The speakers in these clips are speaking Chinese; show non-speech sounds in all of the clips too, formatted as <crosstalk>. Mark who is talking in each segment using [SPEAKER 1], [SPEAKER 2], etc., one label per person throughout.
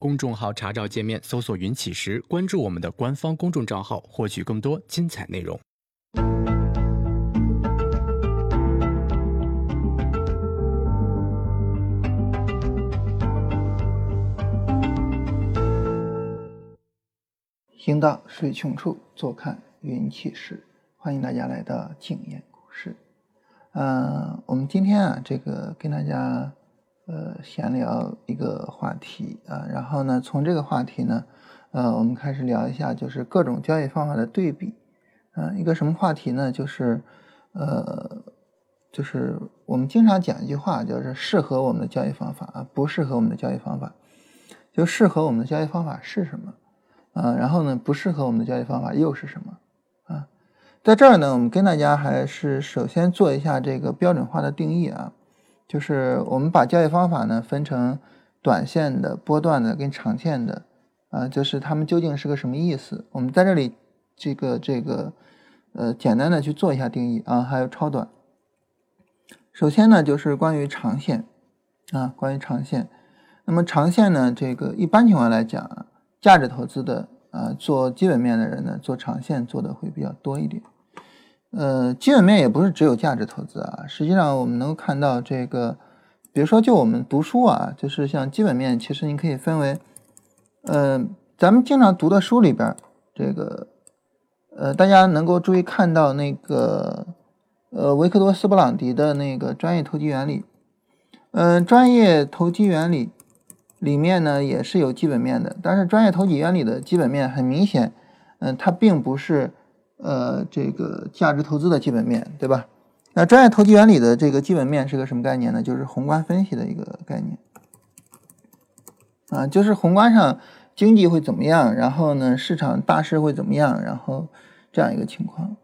[SPEAKER 1] 公众号查找界面搜索“云起时”，关注我们的官方公众账号，获取更多精彩内容。
[SPEAKER 2] 行到水穷处，坐看云起时。欢迎大家来到静言股市。嗯，我们今天啊，这个跟大家呃闲聊一个话题啊，然后呢，从这个话题呢，呃，我们开始聊一下，就是各种交易方法的对比。嗯，一个什么话题呢？就是呃，就是我们经常讲一句话，就是适合我们的交易方法啊，不适合我们的交易方法。就适合我们的交易方法是什么？啊，然后呢，不适合我们的交易方法又是什么？啊，在这儿呢，我们跟大家还是首先做一下这个标准化的定义啊，就是我们把交易方法呢分成短线的、波段的跟长线的，啊，就是它们究竟是个什么意思？我们在这里这个这个呃简单的去做一下定义啊，还有超短。首先呢，就是关于长线啊，关于长线。那么长线呢，这个一般情况来讲。价值投资的啊，做基本面的人呢，做长线做的会比较多一点。呃，基本面也不是只有价值投资啊，实际上我们能够看到这个，比如说就我们读书啊，就是像基本面，其实你可以分为，呃，咱们经常读的书里边，这个，呃，大家能够注意看到那个，呃，维克多斯布朗迪的那个专业投机原理，嗯，专业投机原理。里面呢也是有基本面的，但是专业投机原理的基本面很明显，嗯，它并不是呃这个价值投资的基本面，对吧？那专业投机原理的这个基本面是个什么概念呢？就是宏观分析的一个概念，啊，就是宏观上经济会怎么样，然后呢市场大势会怎么样，然后这样一个情况，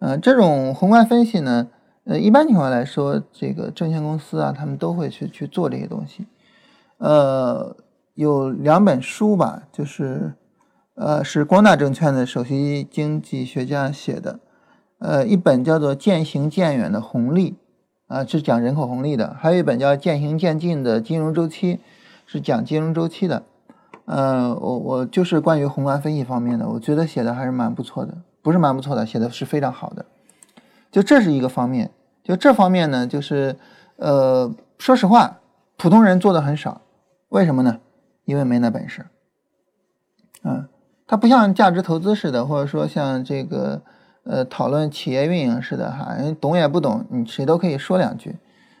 [SPEAKER 2] 呃，这种宏观分析呢，呃，一般情况来说，这个证券公司啊，他们都会去去做这些东西。呃，有两本书吧，就是，呃，是光大证券的首席经济学家写的，呃，一本叫做《渐行渐远的红利》，啊，是讲人口红利的；还有一本叫《渐行渐近的金融周期》，是讲金融周期的。呃，我我就是关于宏观分析方面的，我觉得写的还是蛮不错的，不是蛮不错的，写的是非常好的。就这是一个方面，就这方面呢，就是，呃，说实话，普通人做的很少。为什么呢？因为没那本事。嗯，它不像价值投资似的，或者说像这个呃讨论企业运营似的哈，人懂也不懂，你谁都可以说两句。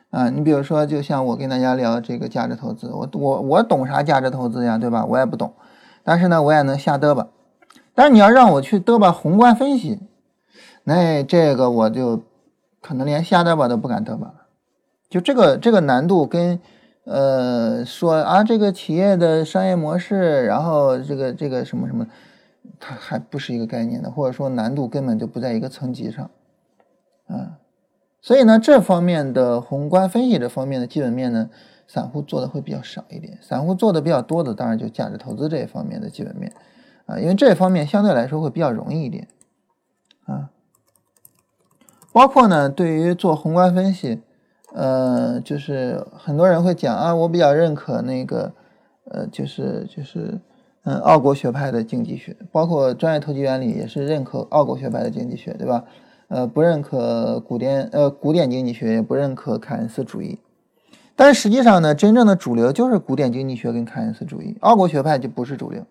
[SPEAKER 2] 啊，你比如说，就像我跟大家聊这个价值投资，我我我懂啥价值投资呀，对吧？我也不懂，但是呢，我也能瞎嘚吧。但是你要让我去嘚吧宏观分析，那这个我就可能连瞎嘚吧都不敢嘚吧。就这个这个难度跟。呃，说啊，这个企业的商业模式，然后这个这个什么什么，它还不是一个概念的，或者说难度根本就不在一个层级上，啊，所以呢，这方面的宏观分析这方面的基本面呢，散户做的会比较少一点，散户做的比较多的，当然就价值投资这一方面的基本面，啊，因为这方面相对来说会比较容易一点，啊，包括呢，对于做宏观分析。呃，就是很多人会讲啊，我比较认可那个，呃，就是就是，嗯，奥国学派的经济学，包括专业投机原理也是认可奥国学派的经济学，对吧？呃，不认可古典，呃，古典经济学也不认可凯恩斯主义。但是实际上呢，真正的主流就是古典经济学跟凯恩斯主义，奥国学派就不是主流。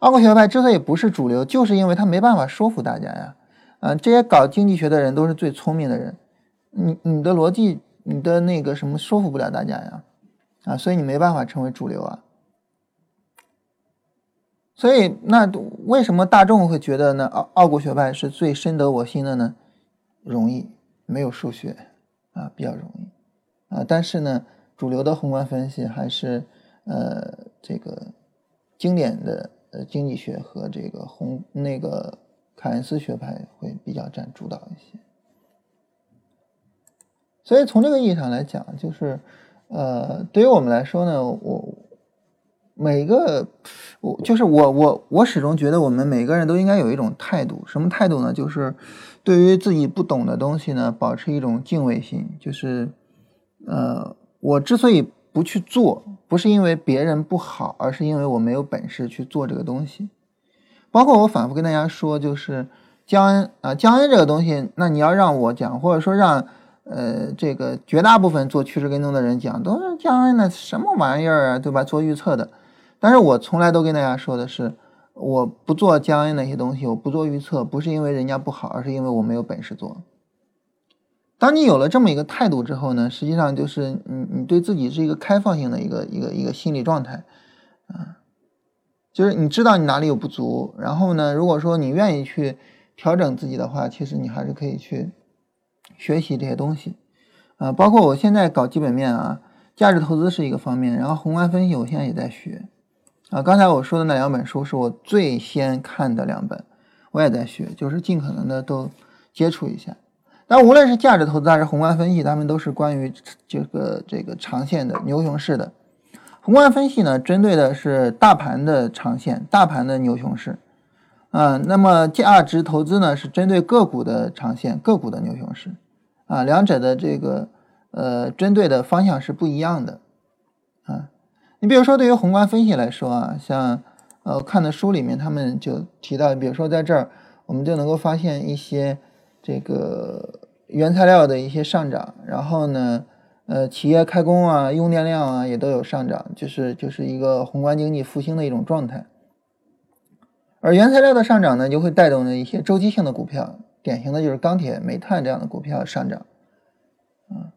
[SPEAKER 2] 奥国学派之所以不是主流，就是因为他没办法说服大家呀。啊，这些搞经济学的人都是最聪明的人，你你的逻辑。你的那个什么说服不了大家呀，啊，所以你没办法成为主流啊。所以那为什么大众会觉得呢？奥奥古学派是最深得我心的呢？容易，没有数学啊，比较容易啊。但是呢，主流的宏观分析还是呃这个经典的呃经济学和这个宏那个凯恩斯学派会比较占主导一些。所以从这个意义上来讲，就是，呃，对于我们来说呢，我每个我就是我我我始终觉得我们每个人都应该有一种态度，什么态度呢？就是对于自己不懂的东西呢，保持一种敬畏心。就是，呃，我之所以不去做，不是因为别人不好，而是因为我没有本事去做这个东西。包括我反复跟大家说，就是江恩啊，江恩这个东西，那你要让我讲，或者说让呃这个绝大部分做趋势跟踪的人讲，都是江恩那什么玩意儿啊，对吧？做预测的。但是我从来都跟大家说的是，我不做江恩那些东西，我不做预测，不是因为人家不好，而是因为我没有本事做。当你有了这么一个态度之后呢，实际上就是你你对自己是一个开放性的一个一个一个心理状态，啊，就是你知道你哪里有不足，然后呢，如果说你愿意去调整自己的话，其实你还是可以去学习这些东西，啊，包括我现在搞基本面啊，价值投资是一个方面，然后宏观分析我现在也在学，啊，刚才我说的那两本书是我最先看的两本，我也在学，就是尽可能的都接触一下。但无论是价值投资还是宏观分析，他们都是关于这个这个长线的牛熊市的。宏观分析呢，针对的是大盘的长线、大盘的牛熊市，啊，那么价值投资呢，是针对个股的长线、个股的牛熊市，啊，两者的这个呃针对的方向是不一样的，啊，你比如说对于宏观分析来说啊，像呃看的书里面他们就提到，比如说在这儿我们就能够发现一些。这个原材料的一些上涨，然后呢，呃，企业开工啊，用电量啊也都有上涨，就是就是一个宏观经济复兴的一种状态。而原材料的上涨呢，就会带动的一些周期性的股票，典型的就是钢铁、煤炭这样的股票上涨。啊，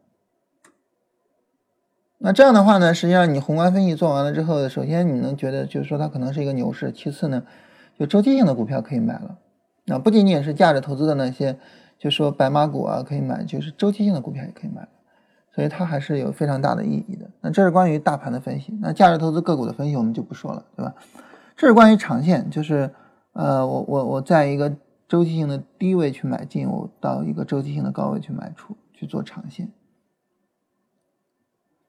[SPEAKER 2] 那这样的话呢，实际上你宏观分析做完了之后，首先你能觉得就是说它可能是一个牛市，其次呢，就周期性的股票可以买了。那不仅仅是价值投资的那些，就说白马股啊可以买，就是周期性的股票也可以买，所以它还是有非常大的意义的。那这是关于大盘的分析，那价值投资个股的分析我们就不说了，对吧？这是关于长线，就是呃，我我我在一个周期性的低位去买进，我到一个周期性的高位去卖出，去做长线。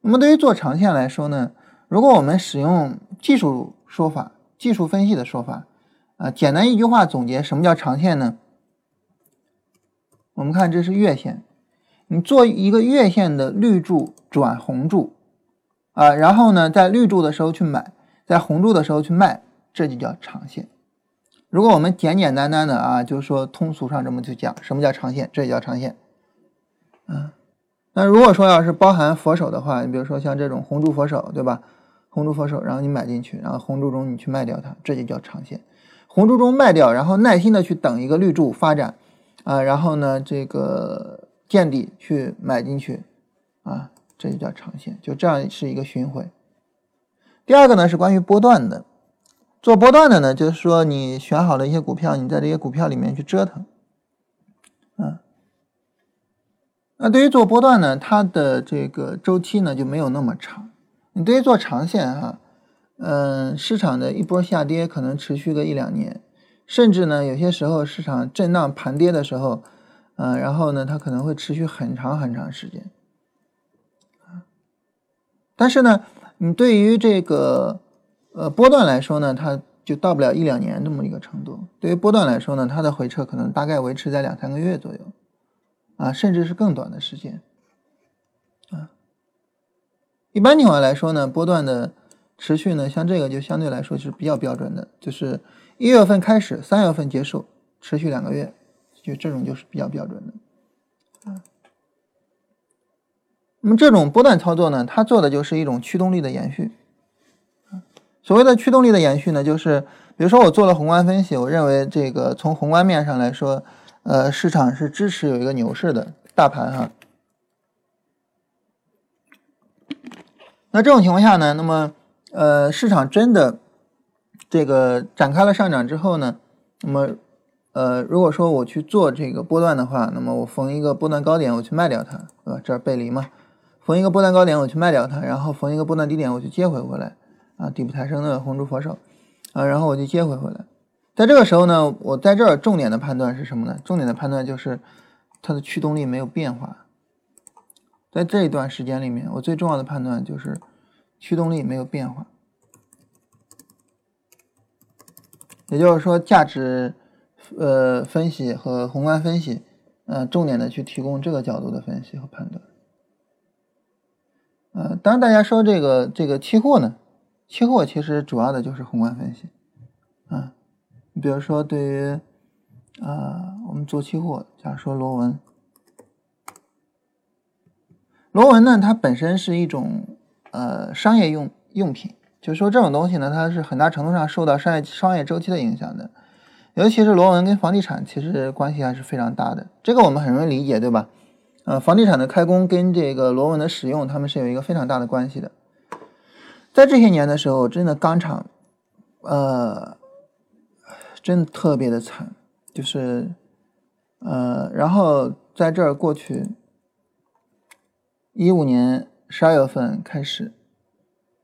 [SPEAKER 2] 那么对于做长线来说呢，如果我们使用技术说法、技术分析的说法。啊，简单一句话总结，什么叫长线呢？我们看，这是月线，你做一个月线的绿柱转红柱，啊，然后呢，在绿柱的时候去买，在红柱的时候去卖，这就叫长线。如果我们简简单单的啊，就是说通俗上这么去讲，什么叫长线？这也叫长线。嗯，那如果说要是包含佛手的话，你比如说像这种红柱佛手，对吧？红柱佛手，然后你买进去，然后红柱中你去卖掉它，这就叫长线。红柱中卖掉，然后耐心的去等一个绿柱发展，啊，然后呢，这个见底去买进去，啊，这就叫长线，就这样是一个循环。第二个呢是关于波段的，做波段的呢，就是说你选好了一些股票，你在这些股票里面去折腾，啊，那对于做波段呢，它的这个周期呢就没有那么长，你对于做长线哈。嗯，市场的一波下跌可能持续个一两年，甚至呢，有些时候市场震荡盘跌的时候，嗯，然后呢，它可能会持续很长很长时间。但是呢，你对于这个呃波段来说呢，它就到不了一两年这么一个程度。对于波段来说呢，它的回撤可能大概维持在两三个月左右，啊，甚至是更短的时间。啊，一般情况来说呢，波段的。持续呢，像这个就相对来说是比较标准的，就是一月份开始，三月份结束，持续两个月，就这种就是比较标准的。那么这种波段操作呢，它做的就是一种驱动力的延续。所谓的驱动力的延续呢，就是比如说我做了宏观分析，我认为这个从宏观面上来说，呃，市场是支持有一个牛市的大盘哈。那这种情况下呢，那么呃，市场真的这个展开了上涨之后呢，那么呃，如果说我去做这个波段的话，那么我逢一个波段高点我去卖掉它，对吧？这儿背离嘛，逢一个波段高点我去卖掉它，然后逢一个波段低点我去接回回来，啊，底部抬升的红柱佛手，啊，然后我就接回回来。在这个时候呢，我在这儿重点的判断是什么呢？重点的判断就是它的驱动力没有变化。在这一段时间里面，我最重要的判断就是。驱动力没有变化，也就是说，价值呃分析和宏观分析，呃，重点的去提供这个角度的分析和判断。呃，当然大家说这个这个期货呢，期货其实主要的就是宏观分析，啊，你比如说对于啊我们做期货，假如说螺纹，螺纹呢它本身是一种呃商业用用品，就是说这种东西呢它是很大程度上受到商业商业周期的影响的。尤其是螺纹跟房地产其实关系还是非常大的，这个我们很容易理解，对吧？呃，房地产的开工跟这个螺纹的使用，他们是有一个非常大的关系的。在这些年的时候，真的钢厂，呃，真的特别的惨，就是，呃，然后在这儿过去，一五年十二月份开始，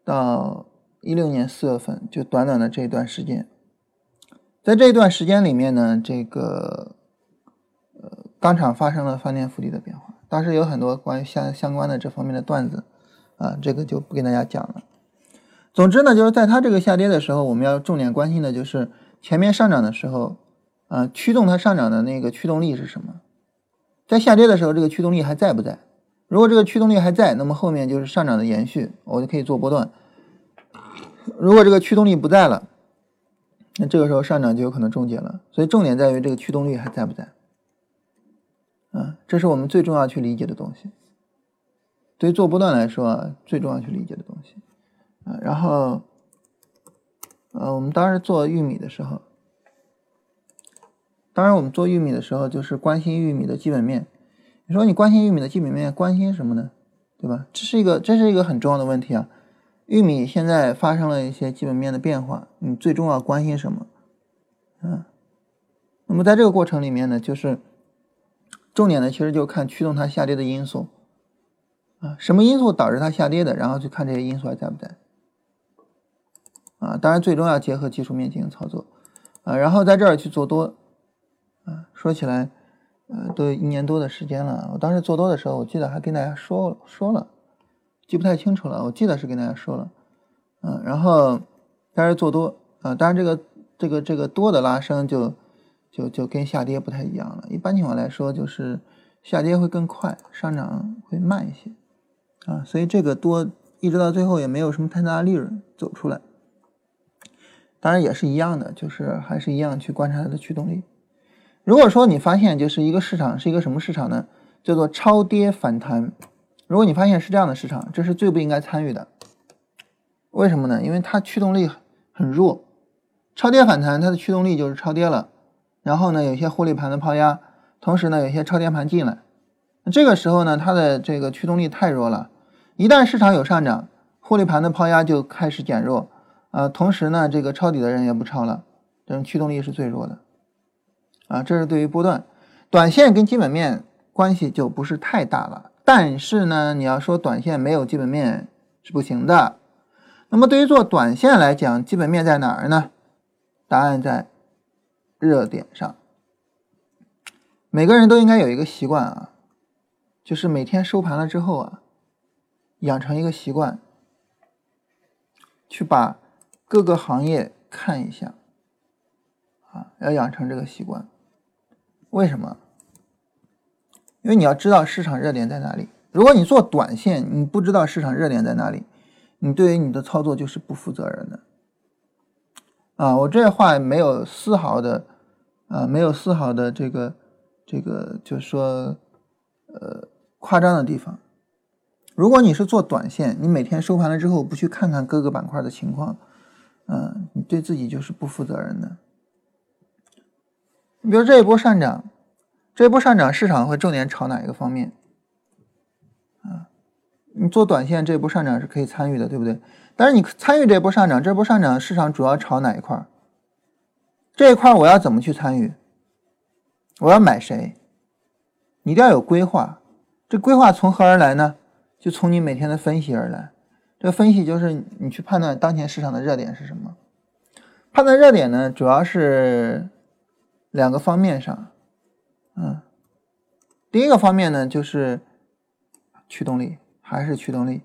[SPEAKER 2] 到一六年四月份，就短短的这一段时间。在这一段时间里面呢，这个呃钢厂发生了翻天覆地的变化。当时有很多关于相相关的这方面的段子，啊，这个就不跟大家讲了。总之呢，就是在它这个下跌的时候，我们要重点关心的就是前面上涨的时候，啊，驱动它上涨的那个驱动力是什么？在下跌的时候，这个驱动力还在不在？如果这个驱动力还在，那么后面就是上涨的延续，我就可以做波段。如果这个驱动力不在了，那这个时候上涨就有可能终结了，所以重点在于这个驱动力还在不在，啊，这是我们最重要去理解的东西。对于做波段来说啊，最重要去理解的东西，啊，然后，呃，我们当时做玉米的时候，当然我们做玉米的时候就是关心玉米的基本面。你说你关心玉米的基本面，关心什么呢？对吧？这是一个这是一个很重要的问题啊。玉米现在发生了一些基本面的变化，你最终要关心什么？嗯，那么在这个过程里面呢，就是重点呢其实就看驱动它下跌的因素啊，什么因素导致它下跌的，然后去看这些因素还在不在啊？当然，最终要结合技术面进行操作啊，然后在这儿去做多啊。说起来，呃，都一年多的时间了，我当时做多的时候，我记得还跟大家说说了。记不太清楚了，我记得是跟大家说了，嗯，然后但是做多啊，当然这个这个这个多的拉升就就就跟下跌不太一样了。一般情况来说，就是下跌会更快，上涨会慢一些啊，所以这个多一直到最后也没有什么太大的利润走出来。当然也是一样的，就是还是一样去观察它的驱动力。如果说你发现就是一个市场是一个什么市场呢？叫做超跌反弹。如果你发现是这样的市场，这是最不应该参与的。为什么呢？因为它驱动力很弱，超跌反弹它的驱动力就是超跌了，然后呢有些获利盘的抛压，同时呢有些超跌盘进来，这个时候呢它的这个驱动力太弱了。一旦市场有上涨，获利盘的抛压就开始减弱，啊，同时呢这个抄底的人也不抄了，这种驱动力是最弱的。啊，这是对于波段，短线跟基本面关系就不是太大了。但是呢，你要说短线没有基本面是不行的。那么对于做短线来讲，基本面在哪儿呢？答案在热点上。每个人都应该有一个习惯啊，就是每天收盘了之后啊，养成一个习惯，去把各个行业看一下啊，要养成这个习惯。为什么？因为你要知道市场热点在哪里。如果你做短线，你不知道市场热点在哪里，你对于你的操作就是不负责任的。啊，我这话没有丝毫的，啊，没有丝毫的这个这个，就是说，呃，夸张的地方。如果你是做短线，你每天收盘了之后不去看看各个板块的情况，嗯，你对自己就是不负责任的。你比如这一波上涨。这一波上涨，市场会重点炒哪一个方面？啊，你做短线，这一波上涨是可以参与的，对不对？但是你参与这波上涨，这波上涨市场主要炒哪一块？这一块我要怎么去参与？我要买谁？你一定要有规划。这规划从何而来呢？就从你每天的分析而来。这分析就是你去判断当前市场的热点是什么。判断热点呢，主要是两个方面上。嗯，第一个方面呢，就是驱动力，还是驱动力。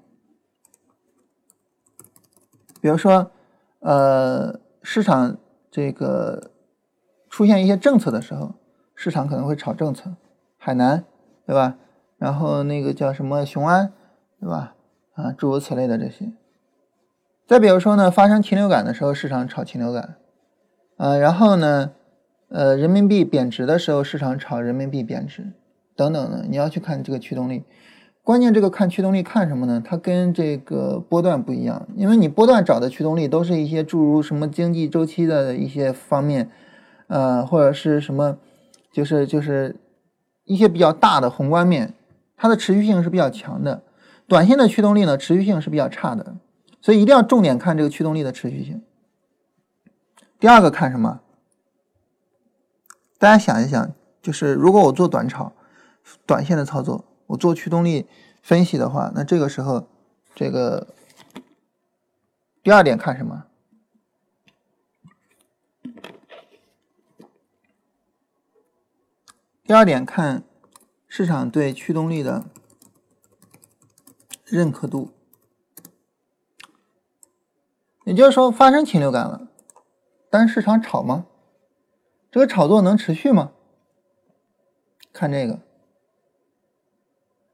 [SPEAKER 2] 比如说，呃，市场这个出现一些政策的时候，市场可能会炒政策，海南，对吧？然后那个叫什么雄安，对吧？啊，诸如此类的这些。再比如说呢，发生禽流感的时候，市场炒禽流感，呃，然后呢，呃，人民币贬值的时候，市场炒人民币贬值，等等的，你要去看这个驱动力。关键这个看驱动力看什么呢？它跟这个波段不一样，因为你波段找的驱动力都是一些诸如什么经济周期的一些方面，呃，或者是什么，就是就是一些比较大的宏观面，它的持续性是比较强的。短线的驱动力呢，持续性是比较差的。所以一定要重点看这个驱动力的持续性。第二个看什么？大家想一想，就是如果我做短炒、短线的操作，我做驱动力分析的话，那这个时候，这个第二点看什么？第二点看市场对驱动力的认可度。也就是说，发生禽流感了，但是市场炒吗？这个炒作能持续吗？看这个，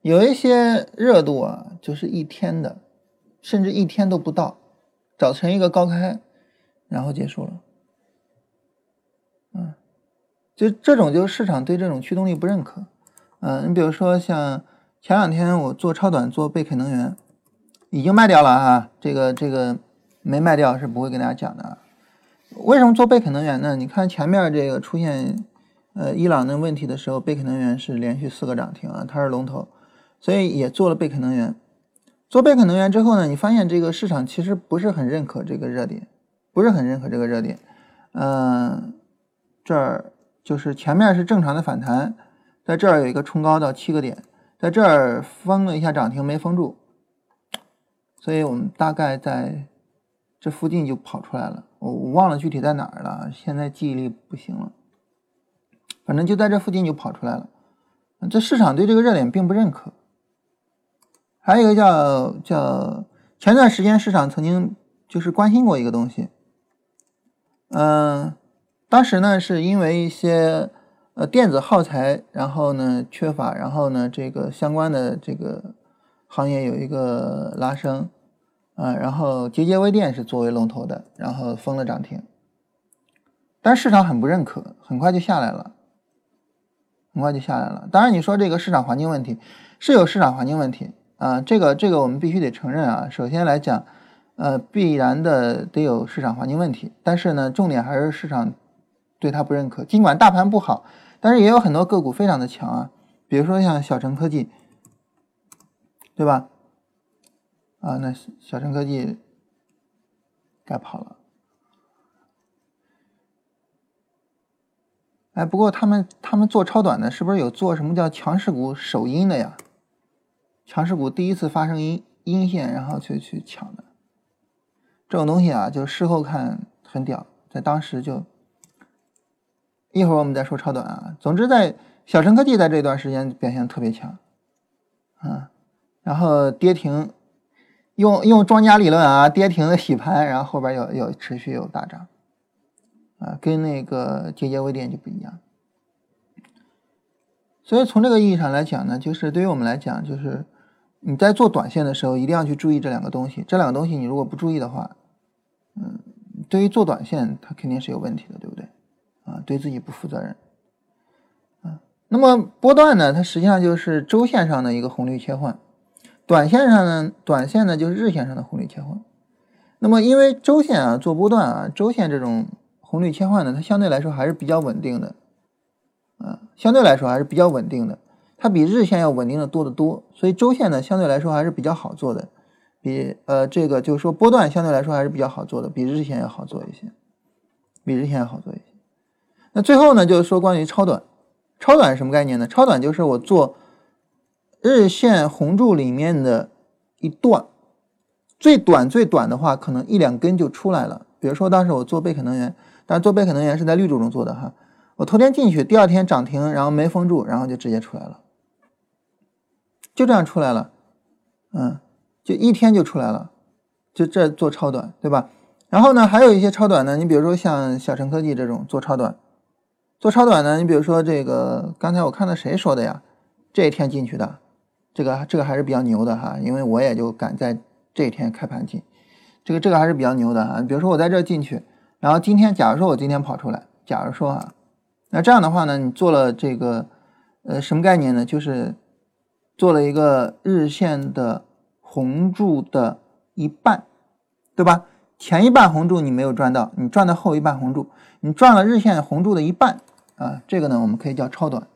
[SPEAKER 2] 有一些热度啊，就是一天的，甚至一天都不到，早晨一个高开，然后结束了。嗯，就这种，就是市场对这种驱动力不认可。嗯，你比如说像前两天我做超短做贝肯能源，已经卖掉了哈，这个这个。没卖掉是不会跟大家讲的。为什么做贝肯能源呢？你看前面这个出现呃伊朗的问题的时候，贝肯能源是连续四个涨停啊，它是龙头，所以也做了贝肯能源。做贝肯能源之后呢，你发现这个市场其实不是很认可这个热点，不是很认可这个热点。嗯，这儿就是前面是正常的反弹，在这儿有一个冲高到七个点，在这儿封了一下涨停没封住，所以我们大概在。这附近就跑出来了，我我忘了具体在哪儿了，现在记忆力不行了。反正就在这附近就跑出来了。这市场对这个热点并不认可。还有一个叫叫前段时间市场曾经就是关心过一个东西，嗯，当时呢是因为一些呃电子耗材，然后呢缺乏，然后呢这个相关的这个行业有一个拉升。啊，然后节节微电是作为龙头的，然后封了涨停，但市场很不认可，很快就下来了，很快就下来了。当然，你说这个市场环境问题是有市场环境问题啊，这个这个我们必须得承认啊。首先来讲，呃，必然的得有市场环境问题，但是呢，重点还是市场对它不认可。尽管大盘不好，但是也有很多个股非常的强啊，比如说像小程科技，对吧？啊，那小陈科技该跑了。哎，不过他们他们做超短的，是不是有做什么叫强势股首阴的呀？强势股第一次发生阴阴线，然后去去抢的，这种东西啊，就事后看很屌，在当时就一会儿我们再说超短啊。总之，在小陈科技在这段时间表现特别强，啊，然后跌停。用用庄家理论啊，跌停的洗盘，然后后边有有持续有大涨，啊，跟那个节节微电就不一样。所以从这个意义上来讲呢，就是对于我们来讲，就是你在做短线的时候，一定要去注意这两个东西。这两个东西你如果不注意的话，嗯，对于做短线它肯定是有问题的，对不对？啊，对自己不负责任。啊，那么波段呢，它实际上就是周线上的一个红绿切换。短线上呢，短线呢就是日线上的红绿切换。那么因为周线啊做波段啊，周线这种红绿切换呢，它相对来说还是比较稳定的，啊，相对来说还是比较稳定的，它比日线要稳定的多得多。所以周线呢相对来说还是比较好做的，比呃这个就是说波段相对来说还是比较好做的，比日线要好做一些，比日线要好做一些。那最后呢就是说关于超短，超短是什么概念呢？超短就是我做。日线红柱里面的一段，最短最短的话，可能一两根就出来了。比如说当时我做贝肯能源，但是做贝肯能源是在绿柱中做的哈，我头天进去，第二天涨停，然后没封住，然后就直接出来了，就这样出来了，嗯，就一天就出来了，就这做超短，对吧？然后呢，还有一些超短呢，你比如说像小陈科技这种做超短，做超短呢，你比如说这个刚才我看到谁说的呀？这一天进去的。这个这个还是比较牛的哈，因为我也就赶在这一天开盘进，这个这个还是比较牛的啊。比如说我在这进去，然后今天假如说我今天跑出来，假如说啊，那这样的话呢，你做了这个呃什么概念呢？就是做了一个日线的红柱的一半，对吧？前一半红柱你没有赚到，你赚的后一半红柱，你赚了日线红柱的一半啊，这个呢我们可以叫超短。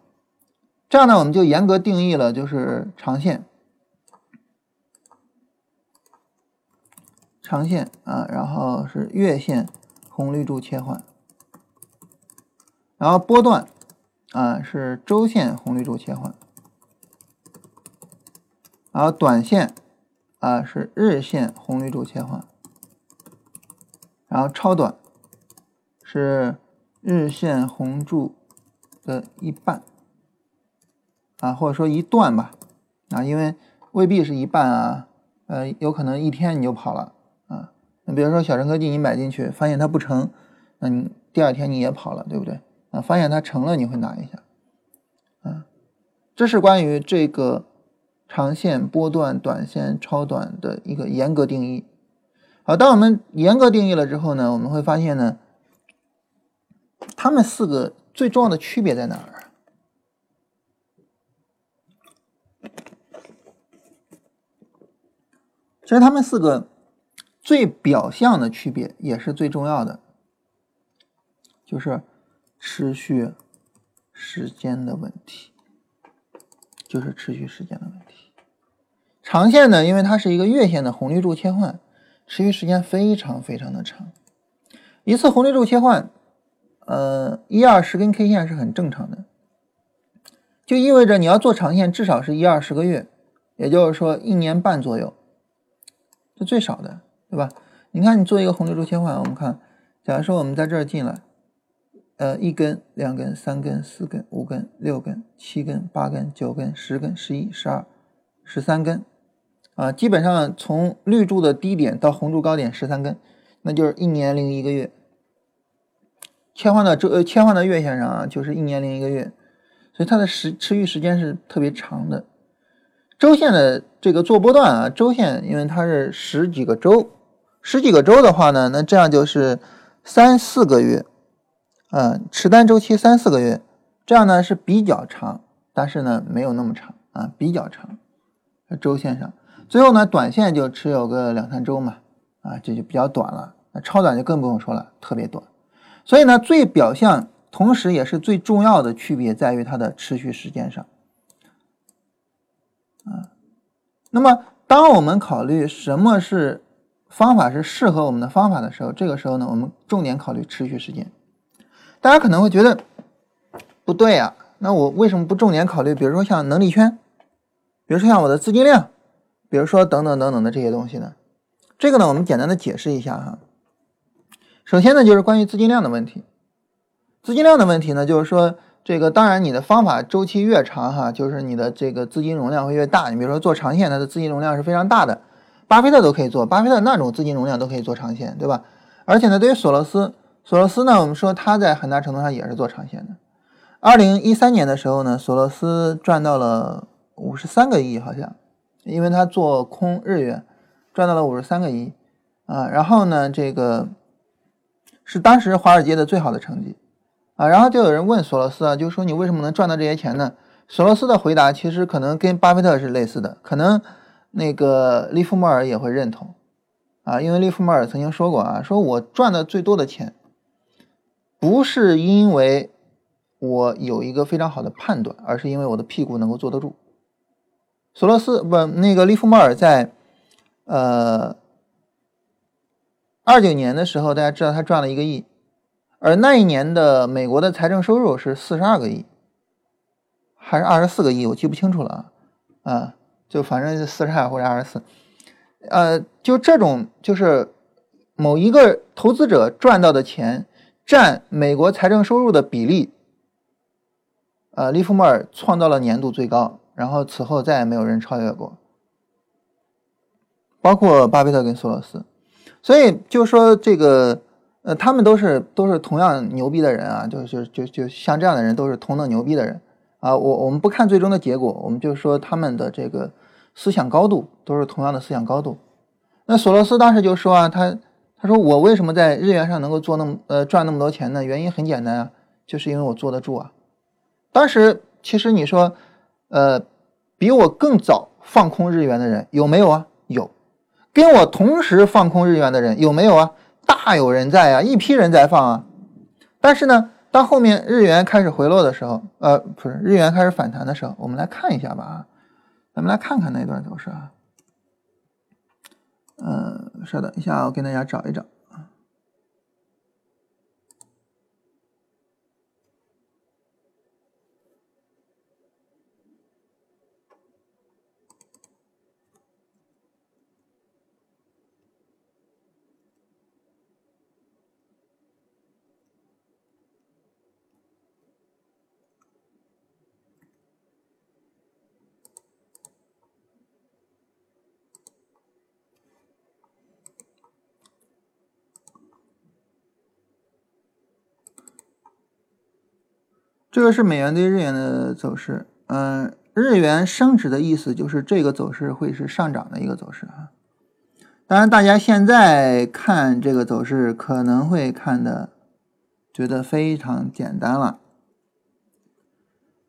[SPEAKER 2] 这样呢，我们就严格定义了，就是长线，长线啊，然后是月线红绿柱切换，然后波段啊是周线红绿柱切换，然后短线啊是日线红绿柱切换，然后超短是日线红柱的一半。啊，或者说一段吧，啊，因为未必是一半啊，呃，有可能一天你就跑了啊。那比如说小陈科技，你买进去发现它不成，那你第二天你也跑了，对不对？啊，发现它成了，你会拿一下，啊，这是关于这个长线波段、短线超短的一个严格定义。好，当我们严格定义了之后呢，我们会发现呢，它们四个最重要的区别在哪儿？其实他们四个最表象的区别也是最重要的，就是持续时间的问题，就是持续时间的问题。长线呢，因为它是一个月线的红绿柱切换，持续时间非常非常的长。一次红绿柱切换，呃，一二十根 K 线是很正常的，就意味着你要做长线，至少是一二十个月，也就是说一年半左右。是最少的，对吧？你看，你做一个红绿柱切换，我们看，假如说我们在这儿进来，呃，一根、两根、三根、四根、五根、六根、七根、八根、九根、十根、十一、十二、十三根，啊，基本上从绿柱的低点到红柱高点十三根，那就是一年零一个月。切换到周呃切换到月线上啊，就是一年零一个月，所以它的时持续时间是特别长的。周线的这个做波段啊，周线因为它是十几个周，十几个周的话呢，那这样就是三四个月，嗯，持单周期三四个月，这样呢是比较长，但是呢没有那么长啊，比较长，周线上，最后呢短线就持有个两三周嘛，啊，这就比较短了，那超短就更不用说了，特别短，所以呢最表象，同时也是最重要的区别在于它的持续时间上。啊，那么当我们考虑什么是方法是适合我们的方法的时候，这个时候呢，我们重点考虑持续时间。大家可能会觉得不对呀，那我为什么不重点考虑，比如说像能力圈，比如说像我的资金量，比如说等等等等的这些东西呢？这个呢，我们简单的解释一下哈。首先呢，就是关于资金量的问题。资金量的问题呢，就是说。这个当然，你的方法周期越长，哈，就是你的这个资金容量会越大。你比如说做长线，它的资金容量是非常大的，巴菲特都可以做，巴菲特那种资金容量都可以做长线，对吧？而且呢，对于索罗斯，索罗斯呢，我们说他在很大程度上也是做长线的。二零一三年的时候呢，索罗斯赚到了五十三个亿，好像，因为他做空日元，赚到了五十三个亿啊。然后呢，这个是当时华尔街的最好的成绩。啊，然后就有人问索罗斯啊，就说你为什么能赚到这些钱呢？索罗斯的回答其实可能跟巴菲特是类似的，可能那个利弗莫尔也会认同啊，因为利弗莫尔曾经说过啊，说我赚的最多的钱，不是因为我有一个非常好的判断，而是因为我的屁股能够坐得住。索罗斯不，那个利弗莫尔在呃二九年的时候，大家知道他赚了一个亿。而那一年的美国的财政收入是四十二个亿，还是二十四个亿？我记不清楚了啊，啊，就反正是四十二或者二十四，呃，就这种就是某一个投资者赚到的钱占美国财政收入的比例，呃，利弗莫尔创造了年度最高，然后此后再也没有人超越过，包括巴菲特跟索罗斯，所以就说这个。呃，他们都是都是同样牛逼的人啊，就就就就像这样的人都是同等牛逼的人啊，我我们不看最终的结果，我们就说他们的这个思想高度都是同样的思想高度。那索罗斯当时就说啊，他他说我为什么在日元上能够做那么呃赚那么多钱呢？原因很简单啊，就是因为我坐得住啊。当时其实你说，呃，比我更早放空日元的人有没有啊？跟我同时放空日元的人有没有啊？大有人在啊，一批人在放啊。但是呢，当后面日元开始回落的时候，呃，不是日元开始反弹的时候，我们来看一下吧啊，咱们来看看那段走势啊。嗯，稍等一下，我给大家找一找。这个是美元对日元的走势，嗯，日元升值的意思就是这个走势会是上涨的一个走势啊。当然，大家现在看这个走势可能会看的觉得非常简单了。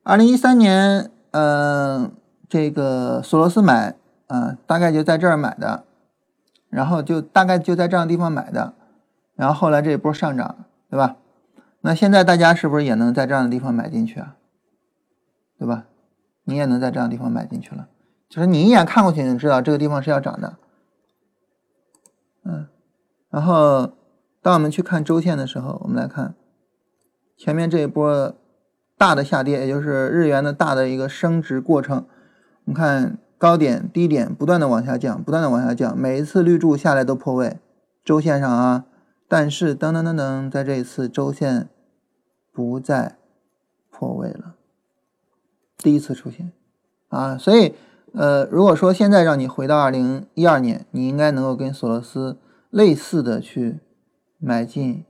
[SPEAKER 2] 二零一三年，嗯，这个索罗斯买，嗯，大概就在这儿买的，然后就大概就在这样地方买的，然后后来这一波上涨，对吧？那现在大家是不是也能在这样的地方买进去啊？对吧？你也能在这样的地方买进去了，就是你一眼看过去，你知道这个地方是要涨的。嗯，然后当我们去看周线的时候，我们来看前面这一波大的下跌，也就是日元的大的一个升值过程。你看高点、低点不断的往下降，不断的往下降，每一次绿柱下来都破位，周线上啊。但是，噔噔噔噔，在这一次周线不再破位了，第一次出现啊，所以，呃，如果说现在让你回到二零一二年，你应该能够跟索罗斯类似的去买进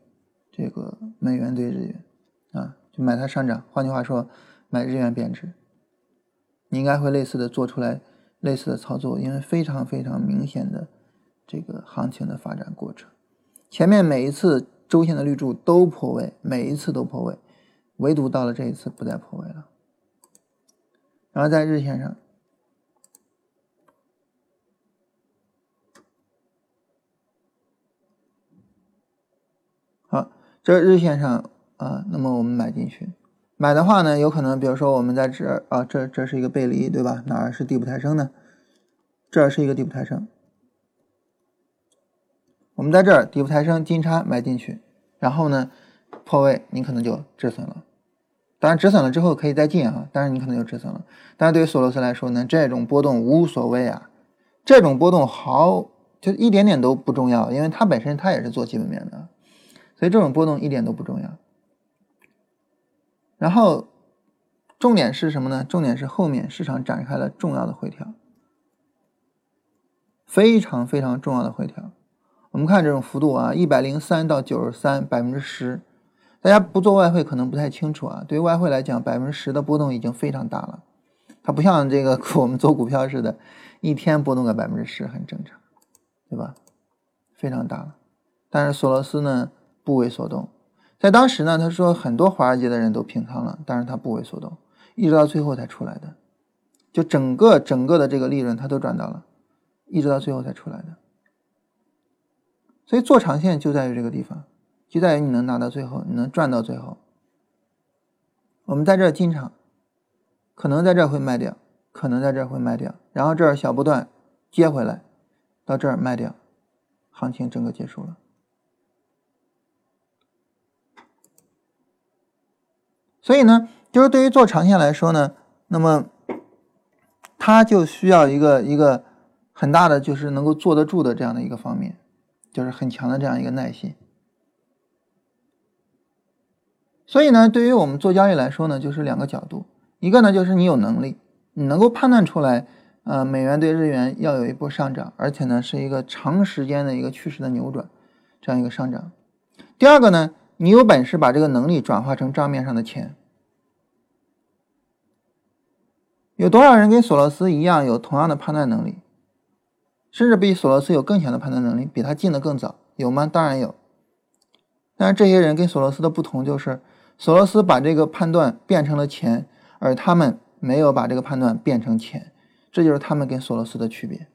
[SPEAKER 2] 这个美元兑日元啊，就买它上涨。换句话说，买日元贬值，你应该会类似的做出来类似的操作，因为非常非常明显的这个行情的发展过程。前面每一次周线的绿柱都破位，每一次都破位，唯独到了这一次不再破位了。然后在日线上，好，这日线上啊，那么我们买进去，买的话呢，有可能比如说我们在这啊，这这是一个背离，对吧？哪儿是底部抬升呢？这是一个底部抬升。我们在这儿底部抬升金叉买进去，然后呢破位，你可能就止损了。当然止损了之后可以再进啊，但是你可能就止损了。但是对于索罗斯来说呢，这种波动无所谓啊，这种波动好就一点点都不重要，因为它本身它也是做基本面的，所以这种波动一点都不重要。然后重点是什么呢？重点是后面市场展开了重要的回调，非常非常重要的回调。我们看这种幅度啊，一百零三到九十三，百分之十。大家不做外汇可能不太清楚啊。对于外汇来讲，百分之十的波动已经非常大了。它不像这个 <laughs> 我们做股票似的，一天波动个百分之十很正常，对吧？非常大了。但是索罗斯呢不为所动，在当时呢，他说很多华尔街的人都平仓了，但是他不为所动，一直到最后才出来的。就整个整个的这个利润他都赚到了，一直到最后才出来的。所以做长线就在于这个地方，就在于你能拿到最后，你能赚到最后。我们在这儿进场，可能在这儿会卖掉，可能在这儿会卖掉，然后这儿小波段接回来，到这儿卖掉，行情整个结束了。所以呢，就是对于做长线来说呢，那么它就需要一个一个很大的，就是能够坐得住的这样的一个方面。就是很强的这样一个耐心，所以呢，对于我们做交易来说呢，就是两个角度，一个呢就是你有能力，你能够判断出来，呃，美元对日元要有一波上涨，而且呢是一个长时间的一个趋势的扭转，这样一个上涨。第二个呢，你有本事把这个能力转化成账面上的钱，有多少人跟索罗斯一样有同样的判断能力，甚至比索罗斯有更强的判断能力，比他进的更早，有吗？当然有。但是这些人跟索罗斯的不同就是，索罗斯把这个判断变成了钱，而他们没有把这个判断变成钱，这就是他们跟索罗斯的区别。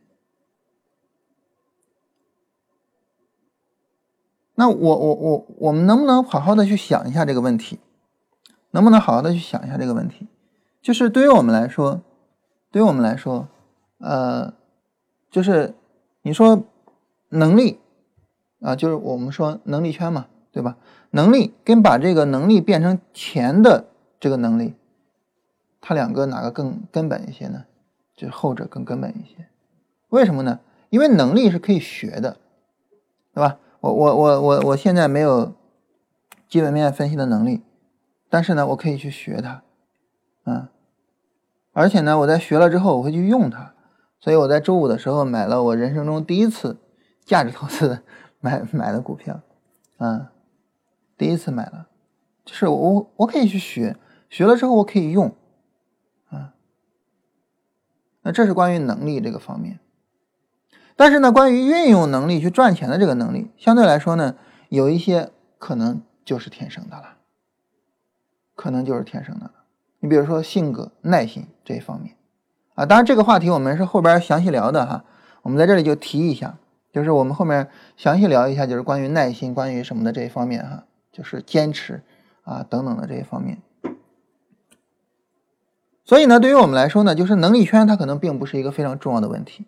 [SPEAKER 2] 那我我我我们能不能好好的去想一下这个问题？能不能好好的去想一下这个问题？就是对于我们来说，对于我们来说，呃，就是你说能力啊，就是我们说能力圈嘛，对吧？能力跟把这个能力变成钱的这个能力，它两个哪个更根本一些呢？就是后者更根本一些。为什么呢？因为能力是可以学的，对吧？我我我我我现在没有基本面分析的能力，但是呢，我可以去学它，嗯，而且呢，我在学了之后，我会去用它，所以我在周五的时候买了我人生中第一次价值投资买买的股票，嗯，第一次买了，就是我我可以去学，学了之后我可以用，啊，那这是关于能力这个方面。但是呢，关于运用能力去赚钱的这个能力，相对来说呢，有一些可能就是天生的了，可能就是天生的了。你比如说性格、耐心这一方面，啊，当然这个话题我们是后边详细聊的哈，我们在这里就提一下，就是我们后面详细聊一下，就是关于耐心、关于什么的这一方面哈，就是坚持啊等等的这一方面。所以呢，对于我们来说呢，就是能力圈它可能并不是一个非常重要的问题。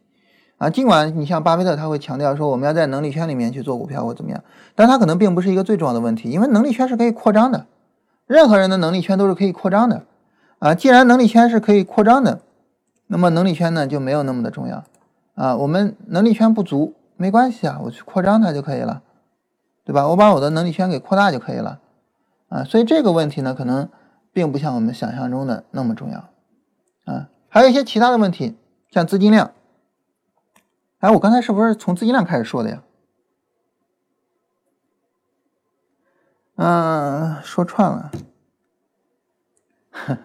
[SPEAKER 2] 啊，尽管你像巴菲特他会强调说我们要在能力圈里面去做股票或怎么样，但他可能并不是一个最重要的问题，因为能力圈是可以扩张的，任何人的能力圈都是可以扩张的。啊，既然能力圈是可以扩张的，那么能力圈呢就没有那么的重要。啊，我们能力圈不足没关系啊，我去扩张它就可以了，对吧？我把我的能力圈给扩大就可以了。啊，所以这个问题呢，可能并不像我们想象中的那么重要。啊，还有一些其他的问题，像资金量。哎，我刚才是不是从资金量开始说的呀？嗯，说串了，<laughs>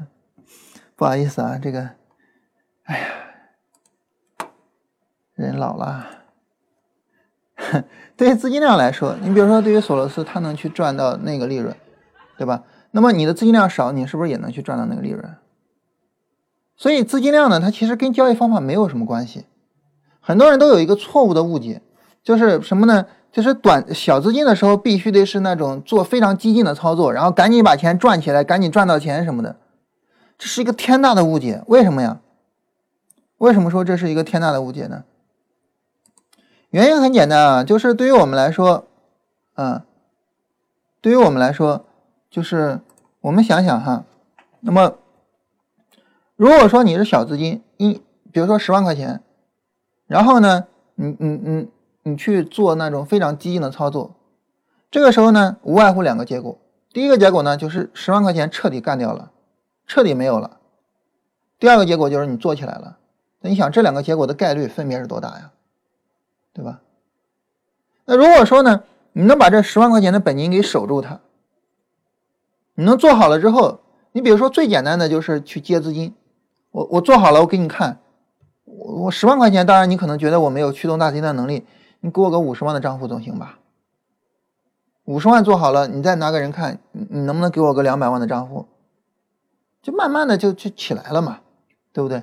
[SPEAKER 2] 不好意思啊，这个，哎呀，人老了。<laughs> 对于资金量来说，你比如说，对于索罗斯，他能去赚到那个利润，对吧？那么你的资金量少，你是不是也能去赚到那个利润？所以资金量呢，它其实跟交易方法没有什么关系。很多人都有一个错误的误解，就是什么呢？就是短小资金的时候必须得是那种做非常激进的操作，然后赶紧把钱赚起来，赶紧赚到钱什么的，这是一个天大的误解。为什么呀？为什么说这是一个天大的误解呢？原因很简单啊，就是对于我们来说，嗯，对于我们来说，就是我们想想哈，那么如果说你是小资金，一比如说十万块钱。然后呢，你你你你去做那种非常激进的操作，这个时候呢，无外乎两个结果。第一个结果呢，就是十万块钱彻底干掉了，彻底没有了。第二个结果就是你做起来了。那你想这两个结果的概率分别是多大呀？对吧？那如果说呢，你能把这十万块钱的本金给守住它，你能做好了之后，你比如说最简单的就是去接资金，我我做好了，我给你看。我我十万块钱，当然你可能觉得我没有驱动大资金的能力，你给我个五十万的账户总行吧？五十万做好了，你再拿个人看，你你能不能给我个两百万的账户？就慢慢的就就起来了嘛，对不对？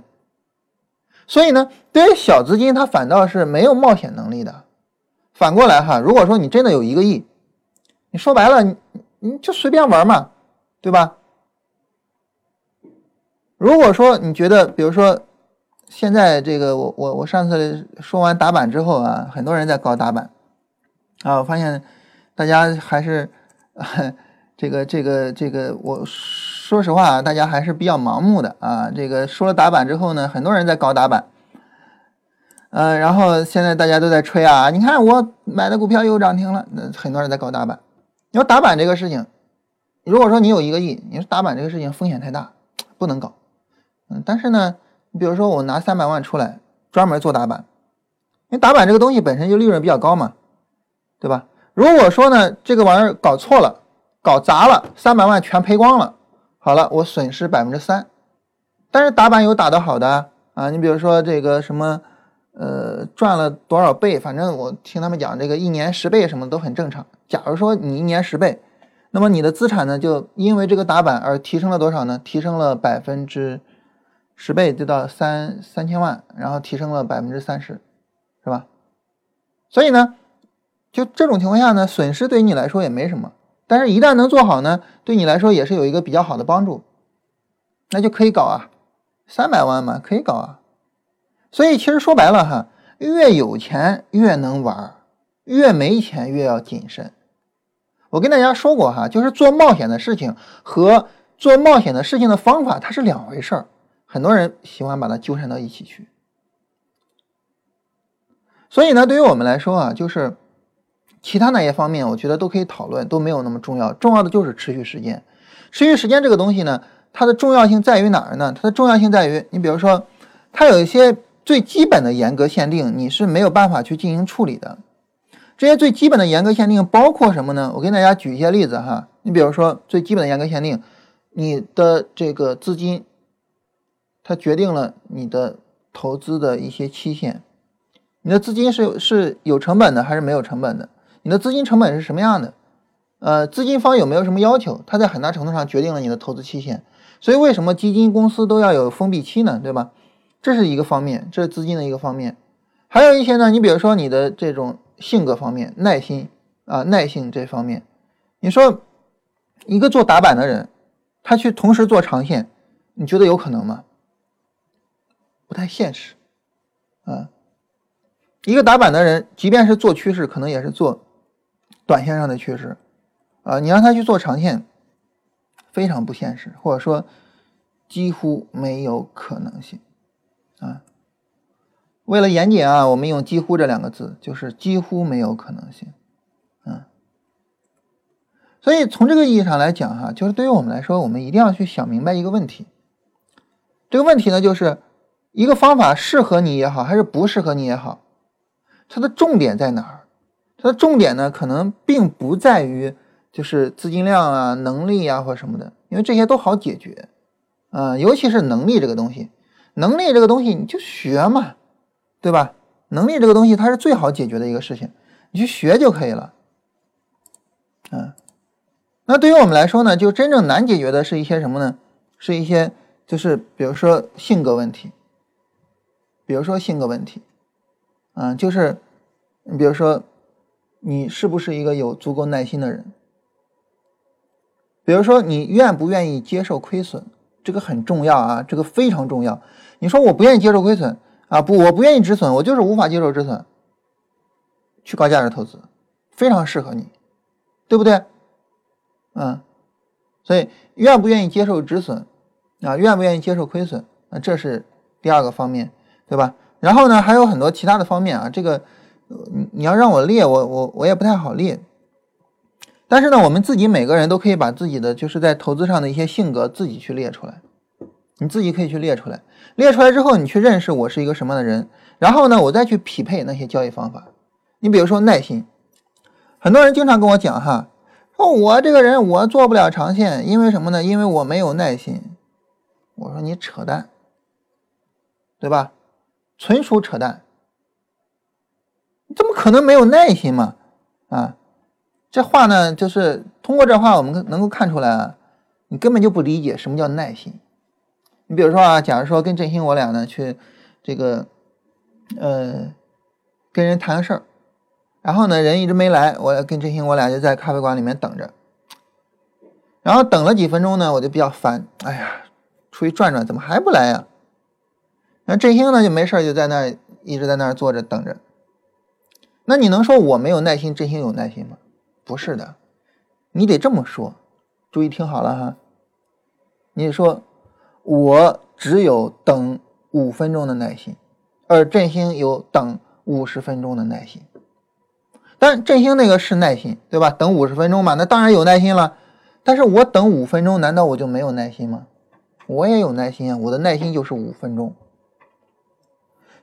[SPEAKER 2] 所以呢，对于小资金，它反倒是没有冒险能力的。反过来哈，如果说你真的有一个亿，你说白了，你你就随便玩嘛，对吧？如果说你觉得，比如说。现在这个我我我上次说完打板之后啊，很多人在搞打板啊，我发现大家还是 <laughs> 这个这个这个，我说实话啊，大家还是比较盲目的啊。这个说了打板之后呢，很多人在搞打板，嗯，然后现在大家都在吹啊，你看我买的股票又涨停了，那很多人在搞打板。你说打板这个事情，如果说你有一个亿，你说打板这个事情风险太大，不能搞，嗯，但是呢。你比如说，我拿三百万出来专门做打板，因为打板这个东西本身就利润比较高嘛，对吧？如果说呢，这个玩意儿搞错了，搞砸了，三百万全赔光了，好了，我损失百分之三，但是打板有打得好的啊，你比如说这个什么，呃，赚了多少倍，反正我听他们讲，这个一年十倍什么都很正常。假如说你一年十倍，那么你的资产呢，就因为这个打板而提升了多少呢？提升了百分之十倍，就到三三千万，然后提升了百分之三十，是吧？所以呢，就这种情况下呢，损失对于你来说也没什么，但是一旦能做好呢，对你来说也是有一个比较好的帮助，那就可以搞啊。三百万嘛，可以搞啊。所以其实说白了哈，越有钱越能玩，越没钱越要谨慎。我跟大家说过哈，就是做冒险的事情和做冒险的事情的方法它是两回事儿，很多人喜欢把它纠缠到一起去。所以呢，对于我们来说啊，就是其他那些方面，我觉得都可以讨论，都没有那么重要。重要的就是持续时间。持续时间这个东西呢？它的重要性在于哪儿呢？它的重要性在于，你比如说，它有一些最基本的严格限定，你是没有办法去进行处理的。这些最基本的严格限定包括什么呢？我给大家举一些例子哈。你比如说，最基本的严格限定，你的这个资金，它决定了你的投资的一些期限。你的资金是是有成本的还是没有成本的？你的资金成本是什么样的？呃，资金方有没有什么要求？它在很大程度上决定了你的投资期限。所以，为什么基金公司都要有封闭期呢？对吧？这是一个方面，这是资金的一个方面。还有一些呢，你比如说你的这种性格方面，耐心啊，耐性这方面。你说一个做打板的人，他去同时做长线，你觉得有可能吗？不太现实啊。一个打板的人，即便是做趋势，可能也是做短线上的趋势啊。你让他去做长线。非常不现实，或者说几乎没有可能性啊！为了严谨啊，我们用“几乎”这两个字，就是几乎没有可能性啊。所以从这个意义上来讲哈，就是对于我们来说，我们一定要去想明白一个问题。这个问题呢，就是一个方法适合你也好，还是不适合你也好，它的重点在哪儿？它的重点呢，可能并不在于。就是资金量啊、能力啊或什么的，因为这些都好解决，啊，尤其是能力这个东西，能力这个东西你就学嘛，对吧？能力这个东西它是最好解决的一个事情，你去学就可以了，嗯。那对于我们来说呢，就真正难解决的是一些什么呢？是一些就是比如说性格问题，比如说性格问题，啊，就是你比如说你是不是一个有足够耐心的人？比如说，你愿不愿意接受亏损，这个很重要啊，这个非常重要。你说我不愿意接受亏损啊，不，我不愿意止损，我就是无法接受止损。去高价值投资，非常适合你，对不对？嗯，所以愿不愿意接受止损啊，愿不愿意接受亏损，那这是第二个方面，对吧？然后呢，还有很多其他的方面啊，这个你你要让我列，我我我也不太好列。但是呢，我们自己每个人都可以把自己的就是在投资上的一些性格自己去列出来，你自己可以去列出来，列出来之后，你去认识我是一个什么样的人，然后呢，我再去匹配那些交易方法。你比如说耐心，很多人经常跟我讲哈，说我这个人我做不了长线，因为什么呢？因为我没有耐心。我说你扯淡，对吧？纯属扯淡，怎么可能没有耐心嘛？啊？这话呢，就是通过这话，我们能够看出来啊，你根本就不理解什么叫耐心。你比如说啊，假如说跟振兴我俩呢去这个呃跟人谈个事儿，然后呢人一直没来，我跟振兴我俩就在咖啡馆里面等着，然后等了几分钟呢，我就比较烦，哎呀，出去转转，怎么还不来呀？那振兴呢就没事就在那一直在那坐着等着。那你能说我没有耐心，振兴有耐心吗？不是的，你得这么说，注意听好了哈。你说我只有等五分钟的耐心，而振兴有等五十分钟的耐心。但振兴那个是耐心，对吧？等五十分钟嘛，那当然有耐心了。但是我等五分钟，难道我就没有耐心吗？我也有耐心啊，我的耐心就是五分钟。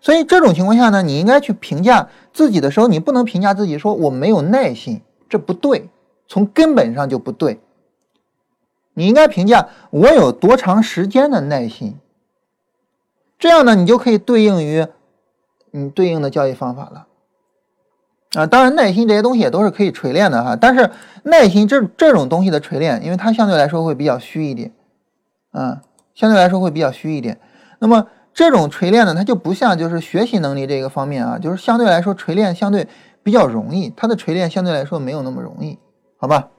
[SPEAKER 2] 所以这种情况下呢，你应该去评价自己的时候，你不能评价自己说我没有耐心。这不对，从根本上就不对。你应该评价我有多长时间的耐心，这样呢，你就可以对应于你对应的交易方法了。啊，当然耐心这些东西也都是可以锤炼的哈，但是耐心这这种东西的锤炼，因为它相对来说会比较虚一点，啊，相对来说会比较虚一点。那么这种锤炼呢，它就不像就是学习能力这个方面啊，就是相对来说锤炼相对比较容易，它的锤炼相对来说没有那么容易，好吧？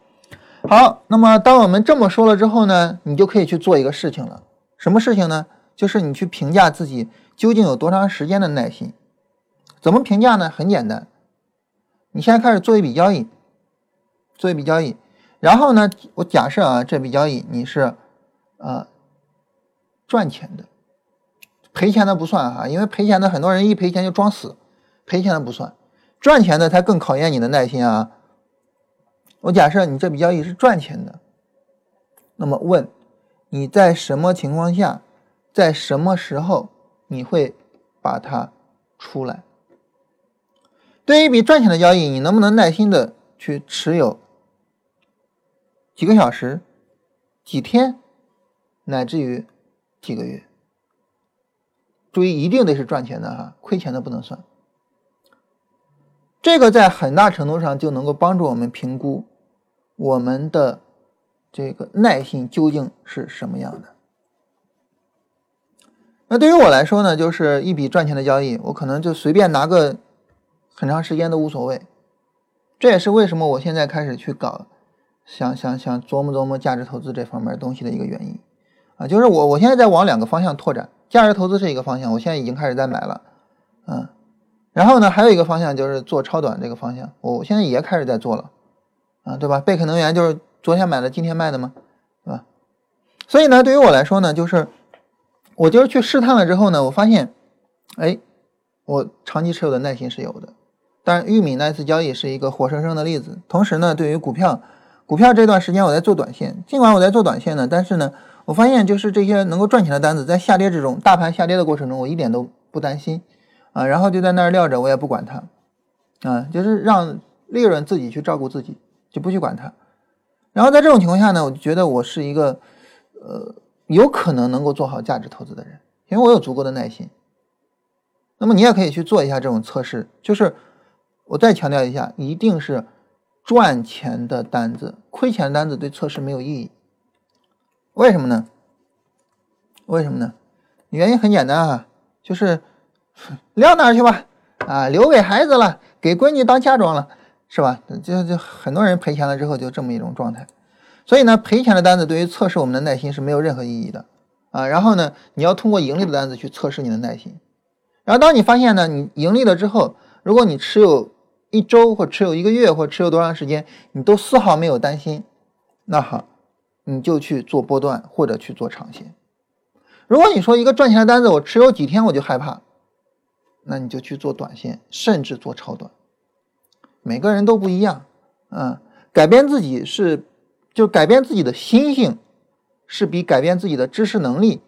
[SPEAKER 2] 好，那么当我们这么说了之后呢，你就可以去做一个事情了，什么事情呢？就是你去评价自己究竟有多长时间的耐心。怎么评价呢？很简单。你现在开始做一笔交易，做一笔交易，然后呢，我假设啊，这笔交易你是呃赚钱的，赔钱的不算哈，因为赔钱的很多人一赔钱就装死，赔钱的不算，赚钱的才更考验你的耐心啊。我假设你这笔交易是赚钱的，那么问你在什么情况下，在什么时候你会把它出来？对于一笔赚钱的交易，你能不能耐心的去持有几个小时、几天，乃至于几个月？注意，一定得是赚钱的哈，亏钱的不能算。这个在很大程度上就能够帮助我们评估我们的这个耐心究竟是什么样的。那对于我来说呢，就是一笔赚钱的交易，我可能就随便拿个。很长时间都无所谓，这也是为什么我现在开始去搞，想想想琢磨琢磨价值投资这方面东西的一个原因啊，就是我我现在在往两个方向拓展，价值投资是一个方向，我现在已经开始在买了，嗯，然后呢还有一个方向就是做超短这个方向，我现在也开始在做了，啊，对吧？贝肯能源就是昨天买的，今天卖的吗？对吧？所以呢，对于我来说呢，就是我就是去试探了之后呢，我发现，哎，我长期持有的耐心是有的。但玉米那次交易是一个活生生的例子。同时呢，对于股票，股票这段时间我在做短线，尽管我在做短线呢，但是呢，我发现就是这些能够赚钱的单子，在下跌之中，大盘下跌的过程中，我一点都不担心啊，然后就在那儿撂着，我也不管它啊，就是让利润自己去照顾自己，就不去管它。然后在这种情况下呢，我就觉得我是一个呃有可能能够做好价值投资的人，因为我有足够的耐心。那么你也可以去做一下这种测试，就是。我再强调一下，一定是赚钱的单子，亏钱单子对测试没有意义。为什么呢？为什么呢？原因很简单啊，就是撂那儿去吧，啊，留给孩子了，给闺女当嫁妆了，是吧？就就很多人赔钱了之后就这么一种状态。所以呢，赔钱的单子对于测试我们的耐心是没有任何意义的啊。然后呢，你要通过盈利的单子去测试你的耐心。然后当你发现呢，你盈利了之后，如果你持有一周或持有一个月或持有多长时间，你都丝毫没有担心，那好，你就去做波段或者去做长线。如果你说一个赚钱的单子我持有几天我就害怕，那你就去做短线，甚至做超短。每个人都不一样，嗯，改变自己是就改变自己的心性，是比改变自己的知识能力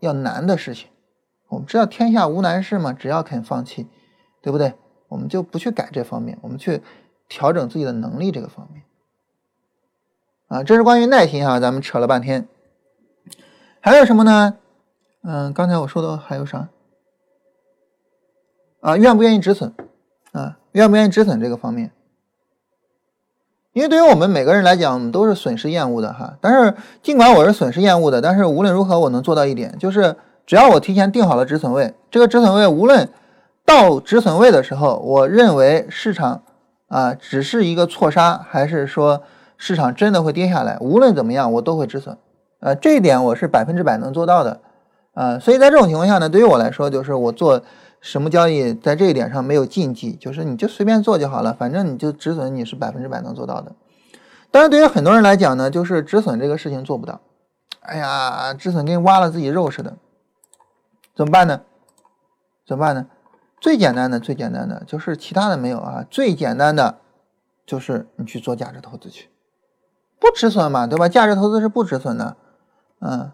[SPEAKER 2] 要难的事情。我们知道天下无难事嘛，只要肯放弃，对不对？我们就不去改这方面，我们去调整自己的能力这个方面。啊，这是关于耐心啊，咱们扯了半天。还有什么呢？嗯，刚才我说的还有啥？啊，愿不愿意止损？啊，愿不愿意止损这个方面？因为对于我们每个人来讲，我们都是损失厌恶的哈。但是尽管我是损失厌恶的，但是无论如何，我能做到一点，就是只要我提前定好了止损位，这个止损位无论。到止损位的时候，我认为市场啊只是一个错杀，还是说市场真的会跌下来？无论怎么样，我都会止损。呃，这一点我是百分之百能做到的。啊，所以在这种情况下呢，对于我来说，就是我做什么交易，在这一点上没有禁忌，就是你就随便做就好了，反正你就止损，你是百分之百能做到的。但是对于很多人来讲呢，就是止损这个事情做不到。哎呀，止损跟挖了自己肉似的，怎么办呢？怎么办呢？最简单的，最简单的就是其他的没有啊。最简单的就是你去做价值投资去，不止损嘛，对吧？价值投资是不止损的，嗯。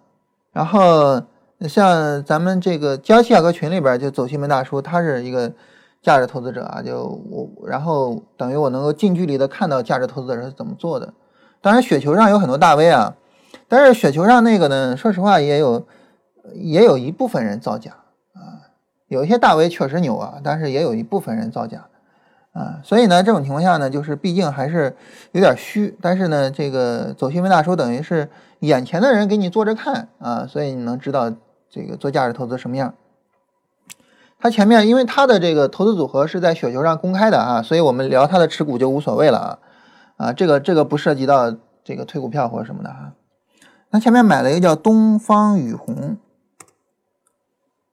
[SPEAKER 2] 然后像咱们这个江西小哥群里边就走西门大叔，他是一个价值投资者啊，就我，然后等于我能够近距离的看到价值投资者是怎么做的。当然雪球上有很多大 V 啊，但是雪球上那个呢，说实话也有。也有一部分人造假啊，有一些大 V 确实牛啊，但是也有一部分人造假啊，所以呢，这种情况下呢，就是毕竟还是有点虚，但是呢，这个走新闻大叔等于是眼前的人给你做着看啊，所以你能知道这个做价值投资什么样。他前面因为他的这个投资组合是在雪球上公开的啊，所以我们聊他的持股就无所谓了啊，啊，这个这个不涉及到这个推股票或者什么的哈。他前面买了一个叫东方雨虹，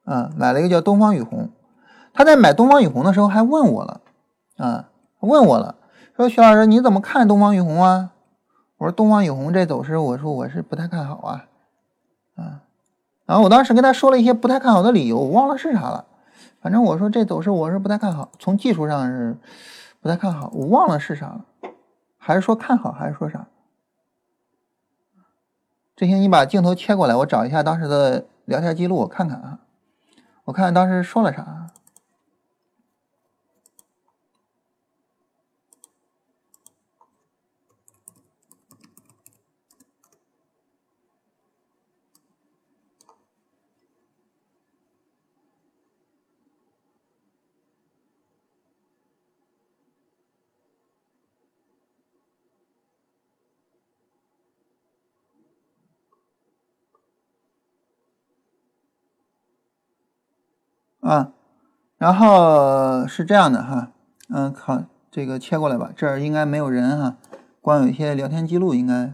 [SPEAKER 2] 啊，买了一个叫东方雨虹。他在买东方雨虹的时候还问我了，啊，问我了，说徐老师你怎么看东方雨虹啊？我说东方雨虹这走势，我说我是不太看好啊，啊，然后我当时跟他说了一些不太看好的理由，我忘了是啥了。反正我说这走势我是不太看好，从技术上是不太看好，我忘了是啥了，还是说看好，还是说啥？这行，你把镜头切过来，我找一下当时的聊天记录，我看看啊，我看看当时说了啥。啊，然后是这样的哈，嗯，好，这个切过来吧，这儿应该没有人哈，光有一些聊天记录，应该，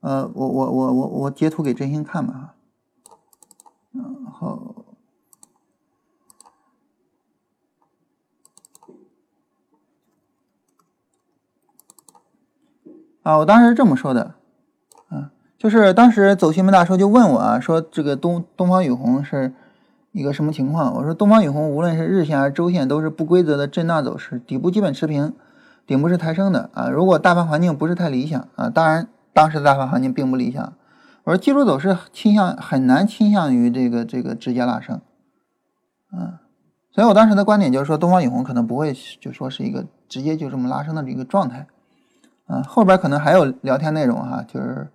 [SPEAKER 2] 呃，我我我我我截图给真心看吧哈，然后，啊，我当时是这么说的，啊，就是当时走新闻大叔就问我啊，说这个东东方雨虹是。一个什么情况？我说东方雨虹无论是日线还是周线都是不规则的震荡走势，底部基本持平，顶部是抬升的啊。如果大盘环境不是太理想啊，当然当时的大盘环境并不理想。我说技术走势倾向很难倾向于这个这个直接拉升，嗯，所以我当时的观点就是说东方雨虹可能不会就说是一个直接就这么拉升的这个状态，啊，后边可能还有聊天内容哈，就是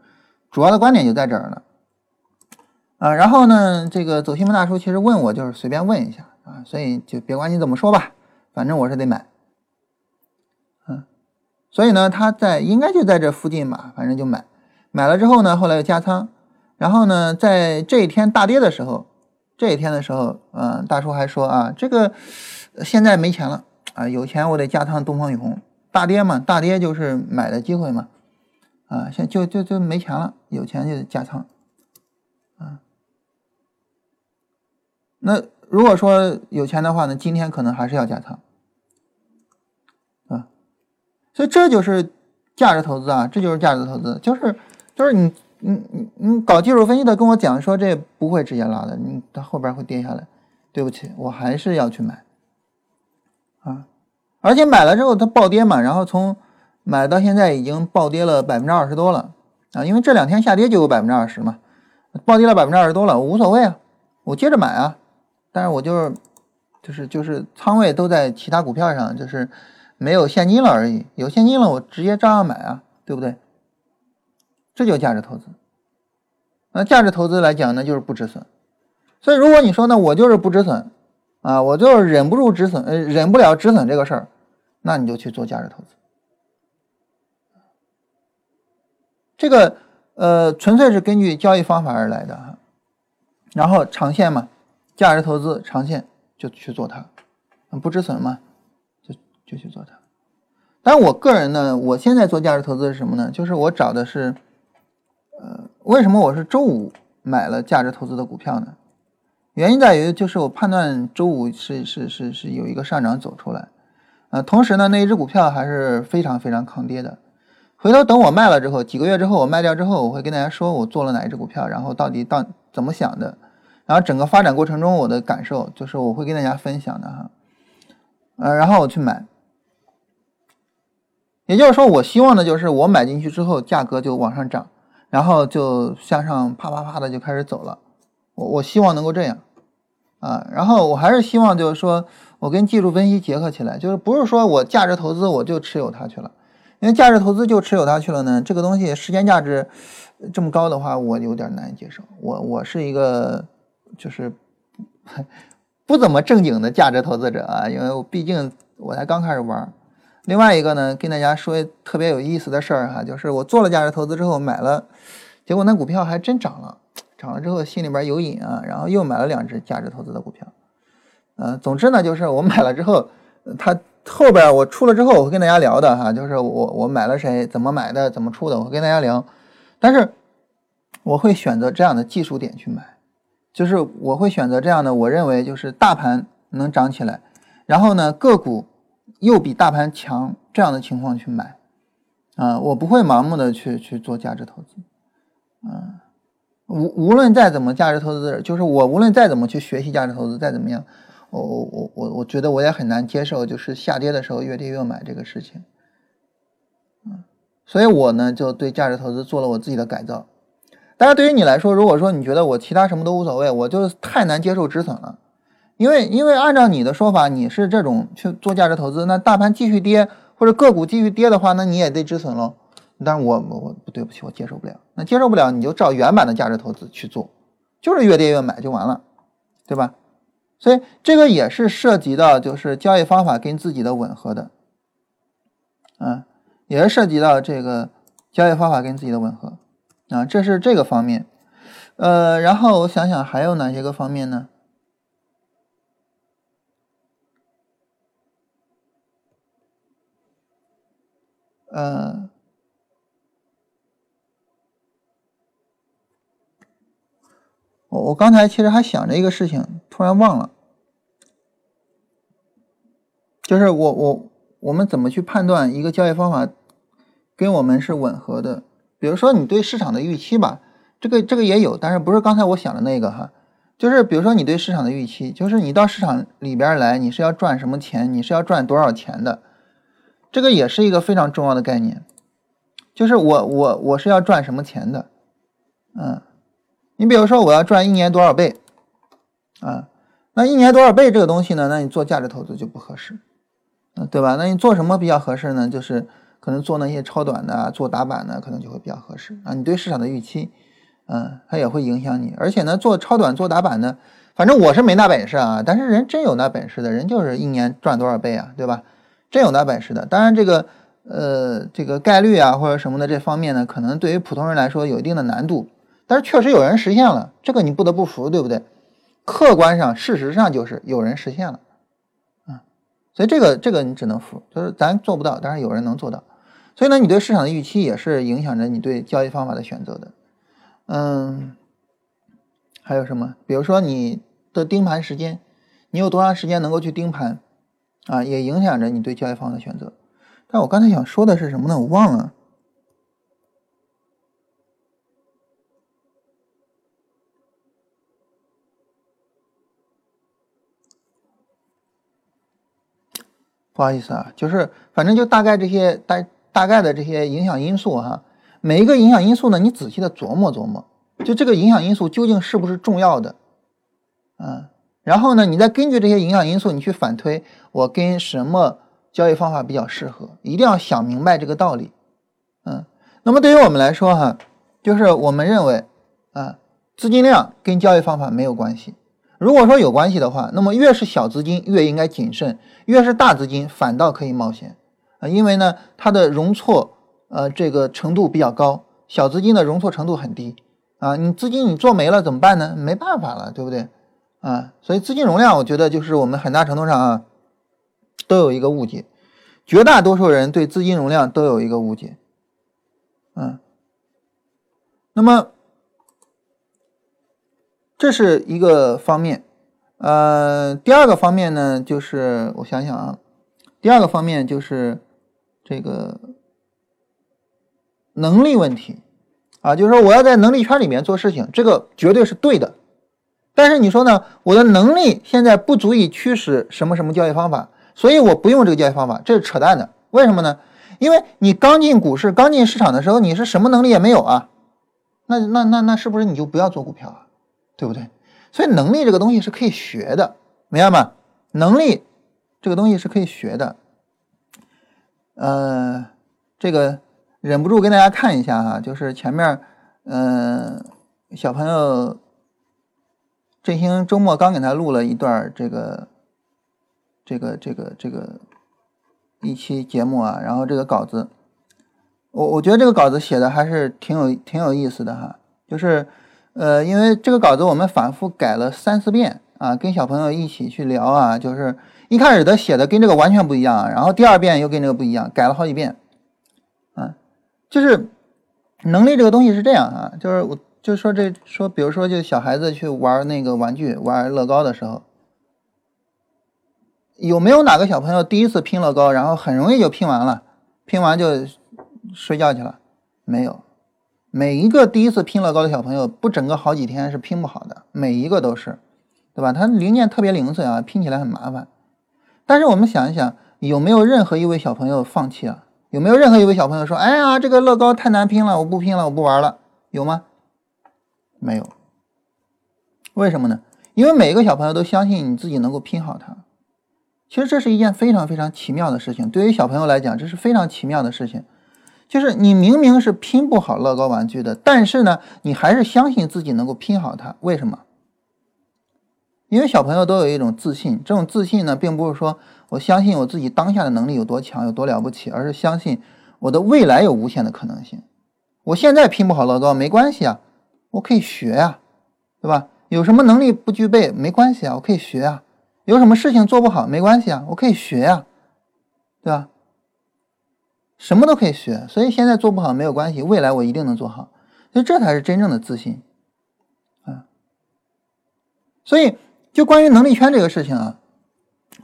[SPEAKER 2] 主要的观点就在这儿了。啊，然后呢，这个走西门大叔其实问我就是随便问一下啊，所以就别管你怎么说吧，反正我是得买，嗯，所以呢，他在应该就在这附近吧，反正就买，买了之后呢，后来又加仓，然后呢，在这一天大跌的时候，这一天的时候，嗯，大叔还说啊，这个现在没钱了啊，有钱我得加仓东方雨虹，大跌嘛，大跌就是买的机会嘛，啊，现就就就没钱了，有钱就加仓，那如果说有钱的话呢，今天可能还是要加仓，啊，所以这就是价值投资啊，这就是价值投资，就是就是你你你你搞技术分析的跟我讲说这不会直接拉的，你它后边会跌下来，对不起，我还是要去买，啊，而且买了之后它暴跌嘛，然后从买到现在已经暴跌了百分之二十多了啊，因为这两天下跌就有百分之二十嘛，暴跌了百分之二十多了，我无所谓啊，我接着买啊。但是我就是，就是就是仓位都在其他股票上，就是没有现金了而已。有现金了，我直接照样买啊，对不对？这就价值投资。那价值投资来讲呢，就是不止损。所以如果你说呢，我就是不止损啊，我就是忍不住止损，呃，忍不了止损这个事儿，那你就去做价值投资。这个呃，纯粹是根据交易方法而来的哈，然后长线嘛。价值投资长线就去做它，不止损嘛，就就去做它。但我个人呢，我现在做价值投资是什么呢？就是我找的是，呃，为什么我是周五买了价值投资的股票呢？原因在于就是我判断周五是是是是有一个上涨走出来，呃，同时呢那一只股票还是非常非常抗跌的。回头等我卖了之后，几个月之后我卖掉之后，我会跟大家说我做了哪一只股票，然后到底到怎么想的。然后整个发展过程中，我的感受就是我会跟大家分享的哈，呃，然后我去买，也就是说，我希望的就是我买进去之后，价格就往上涨，然后就向上啪啪啪的就开始走了，我我希望能够这样，啊，然后我还是希望就是说我跟技术分析结合起来，就是不是说我价值投资我就持有它去了，因为价值投资就持有它去了呢，这个东西时间价值这么高的话，我有点难以接受，我我是一个。就是 <laughs> 不怎么正经的价值投资者啊，因为我毕竟我才刚开始玩。另外一个呢，跟大家说特别有意思的事儿哈，就是我做了价值投资之后买了，结果那股票还真涨了，涨了之后心里边有瘾啊，然后又买了两只价值投资的股票。呃，总之呢，就是我买了之后，它后边我出了之后，我会跟大家聊的哈，就是我我买了谁，怎么买的，怎么出的，我会跟大家聊。但是我会选择这样的技术点去买，就是我会选择这样的，我认为就是大盘能涨起来，然后呢个股又比大盘强这样的情况去买，啊，我不会盲目的去去做价值投资，啊，无无论再怎么价值投资，就是我无论再怎么去学习价值投资，再怎么样。我我我我我觉得我也很难接受，就是下跌的时候越跌越买这个事情，嗯，所以我呢就对价值投资做了我自己的改造。但是，对于你来说，如果说你觉得我其他什么都无所谓，我就太难接受止损了，因为因为按照你的说法，你是这种去做价值投资，那大盘继续跌或者个股继续跌的话，那你也得止损喽。但是我我不对不起，我接受不了。那接受不了，你就照原版的价值投资去做，就是越跌越买就完了，对吧？所以这个也是涉及到，就是交易方法跟自己的吻合的，啊，也是涉及到这个交易方法跟自己的吻合，啊，这是这个方面，呃，然后我想想还有哪些个方面呢？呃，我我刚才其实还想着一个事情。突然忘了，就是我我我们怎么去判断一个交易方法跟我们是吻合的？比如说你对市场的预期吧，这个这个也有，但是不是刚才我想的那个哈？就是比如说你对市场的预期，就是你到市场里边来，你是要赚什么钱？你是要赚多少钱的？这个也是一个非常重要的概念，就是我我我是要赚什么钱的？嗯，你比如说我要赚一年多少倍？啊，那一年多少倍这个东西呢？那你做价值投资就不合适，嗯，对吧？那你做什么比较合适呢？就是可能做那些超短的，做打板的，可能就会比较合适啊。你对市场的预期，嗯，它也会影响你。而且呢，做超短、做打板的，反正我是没那本事啊。但是人真有那本事的人，就是一年赚多少倍啊，对吧？真有那本事的。当然这个，呃，这个概率啊或者什么的这方面呢，可能对于普通人来说有一定的难度。但是确实有人实现了，这个你不得不服，对不对？客观上，事实上就是有人实现了，啊，所以这个这个你只能服，就是咱做不到，但是有人能做到。所以呢，你对市场的预期也是影响着你对交易方法的选择的。嗯，还有什么？比如说你的盯盘时间，你有多长时间能够去盯盘，啊，也影响着你对交易方法的选择。但我刚才想说的是什么呢？我忘了。不好意思啊，就是反正就大概这些大大概的这些影响因素哈，每一个影响因素呢，你仔细的琢磨琢磨，就这个影响因素究竟是不是重要的，嗯，然后呢，你再根据这些影响因素，你去反推我跟什么交易方法比较适合，一定要想明白这个道理，嗯，那么对于我们来说哈，就是我们认为啊，资金量跟交易方法没有关系。如果说有关系的话，那么越是小资金越应该谨慎，越是大资金反倒可以冒险啊，因为呢它的容错呃这个程度比较高，小资金的容错程度很低啊，你资金你做没了怎么办呢？没办法了，对不对啊？所以资金容量我觉得就是我们很大程度上啊都有一个误解，绝大多数人对资金容量都有一个误解，嗯，那么。这是一个方面，呃，第二个方面呢，就是我想想啊，第二个方面就是这个能力问题啊，就是说我要在能力圈里面做事情，这个绝对是对的。但是你说呢，我的能力现在不足以驱使什么什么交易方法，所以我不用这个交易方法，这是扯淡的。为什么呢？因为你刚进股市、刚进市场的时候，你是什么能力也没有啊，那那那那是不是你就不要做股票啊？对不对？所以能力这个东西是可以学的，明白吗？能力这个东西是可以学的。呃，这个忍不住跟大家看一下哈，就是前面，嗯，小朋友振兴周末刚给他录了一段这个这个这个这个一期节目啊，然后这个稿子，我我觉得这个稿子写的还是挺有挺有意思的哈，就是呃，因为这个稿子我们反复改了三四遍啊，跟小朋友一起去聊啊，就是一开始他写的跟这个完全不一样啊，然后第二遍又跟这个不一样，改了好几遍，啊，就是能力这个东西是这样啊，就是我。就说这说，比如说，就小孩子去玩那个玩具，玩乐高的时候，有没有哪个小朋友第一次拼乐高，然后很容易就拼完了，拼完就睡觉去了？没有，每一个第一次拼乐高的小朋友，不整个好几天是拼不好的，每一个都是，对吧？他零件特别零碎啊，拼起来很麻烦。但是我们想一想，有没有任何一位小朋友放弃了？有没有任何一位小朋友说：“哎呀，这个乐高太难拼了，我不拼了，我不玩了。”有吗？没有，为什么呢？因为每一个小朋友都相信你自己能够拼好它。其实这是一件非常非常奇妙的事情。对于小朋友来讲，这是非常奇妙的事情。就是你明明是拼不好乐高玩具的，但是呢，你还是相信自己能够拼好它。为什么？因为小朋友都有一种自信。这种自信呢，并不是说我相信我自己当下的能力有多强、有多了不起，而是相信我的未来有无限的可能性。我现在拼不好乐高没关系啊。我可以学呀，对吧？有什么能力不具备没关系啊，我可以学啊。有什么事情做不好没关系啊，我可以学呀，对吧？什么都可以学，所以现在做不好没有关系，未来我一定能做好。所以这才是真正的自信啊。所以就关于能力圈这个事情啊，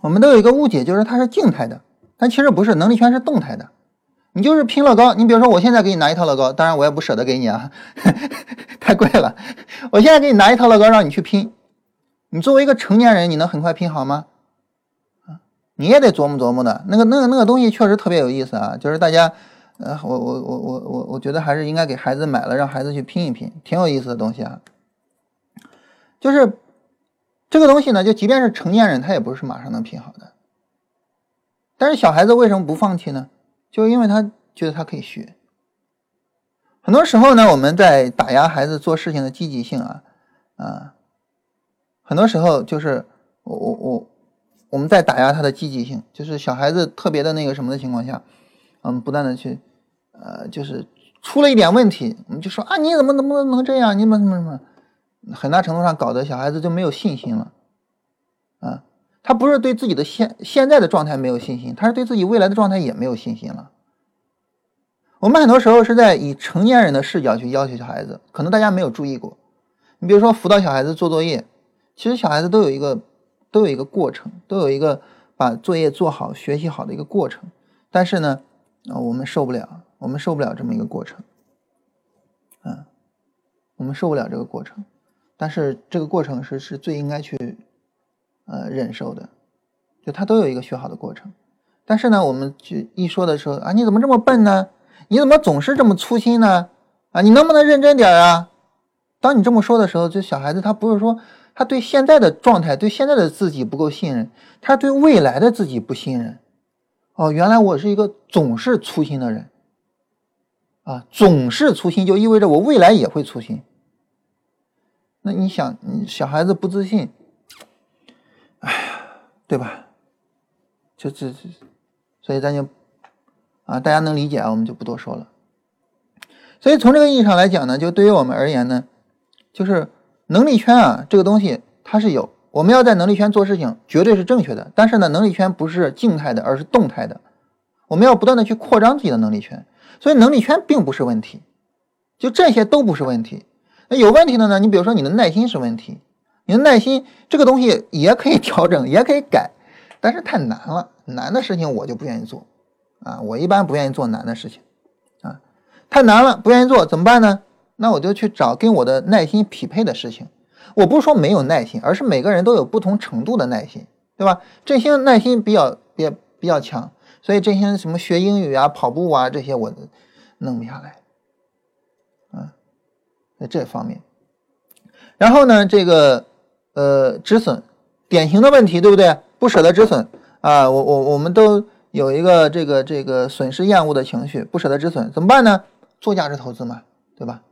[SPEAKER 2] 我们都有一个误解，就是它是静态的，但其实不是，能力圈是动态的。你就是拼乐高，你比如说，我现在给你拿一套乐高，当然我也不舍得给你啊，<laughs> 太贵了。我现在给你拿一套乐高，让你去拼，你作为一个成年人，你能很快拼好吗？啊，你也得琢磨琢磨的。那个、那个、那个东西确实特别有意思啊，就是大家，呃，我、我、我、我、我，我觉得还是应该给孩子买了，让孩子去拼一拼，挺有意思的东西啊。就是这个东西呢，就即便是成年人，他也不是马上能拼好的。但是小孩子为什么不放弃呢？就因为他觉得他可以学，很多时候呢，我们在打压孩子做事情的积极性啊，啊，很多时候就是我我我我们在打压他的积极性，就是小孩子特别的那个什么的情况下，嗯，不断的去，呃，就是出了一点问题，我们就说啊，你怎么怎么能这样？你怎么怎么怎么？很大程度上搞得小孩子就没有信心了，啊。他不是对自己的现现在的状态没有信心，他是对自己未来的状态也没有信心了。我们很多时候是在以成年人的视角去要求小孩子，可能大家没有注意过。你比如说辅导小孩子做作业，其实小孩子都有一个都有一个过程，都有一个把作业做好、学习好的一个过程。但是呢，啊，我们受不了，我们受不了这么一个过程，嗯，我们受不了这个过程。但是这个过程是是最应该去。呃，忍受的，就他都有一个学好的过程，但是呢，我们就一说的时候啊，你怎么这么笨呢？你怎么总是这么粗心呢？啊，你能不能认真点啊？当你这么说的时候，就小孩子他不是说他对现在的状态、对现在的自己不够信任，他对未来的自己不信任。哦，原来我是一个总是粗心的人啊，总是粗心就意味着我未来也会粗心。那你想，小孩子不自信。哎呀，对吧？就这这，所以咱就啊，大家能理解啊，我们就不多说了。所以从这个意义上来讲呢，就对于我们而言呢，就是能力圈啊，这个东西它是有，我们要在能力圈做事情，绝对是正确的。但是呢，能力圈不是静态的，而是动态的，我们要不断的去扩张自己的能力圈。所以能力圈并不是问题，就这些都不是问题。那有问题的呢？你比如说你的耐心是问题。你的耐心这个东西也可以调整，也可以改，但是太难了，难的事情我就不愿意做，啊，我一般不愿意做难的事情，啊，太难了，不愿意做怎么办呢？那我就去找跟我的耐心匹配的事情。我不是说没有耐心，而是每个人都有不同程度的耐心，对吧？振兴耐心比较比比较强，所以振兴什么学英语啊、跑步啊这些我弄不下来，在这方面，然后呢，这个。呃，止损，典型的问题，对不对？不舍得止损啊，我我我们都有一个这个这个损失厌恶的情绪，不舍得止损，怎么办呢？做价值投资嘛，对吧？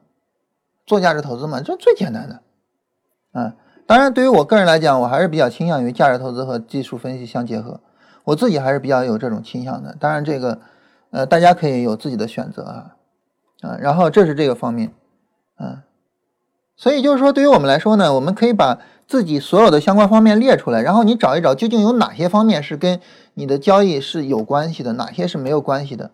[SPEAKER 2] 做价值投资嘛，这最简单的啊。当然，对于我个人来讲，我还是比较倾向于价值投资和技术分析相结合。我自己还是比较有这种倾向的。当然，这个呃，大家可以有自己的选择啊啊。然后这是这个方面，嗯，所以就是说，对于我们来说呢，我们可以把自己所有的相关方面列出来，然后你找一找究竟有哪些方面是跟你的交易是有关系的，哪些是没有关系的。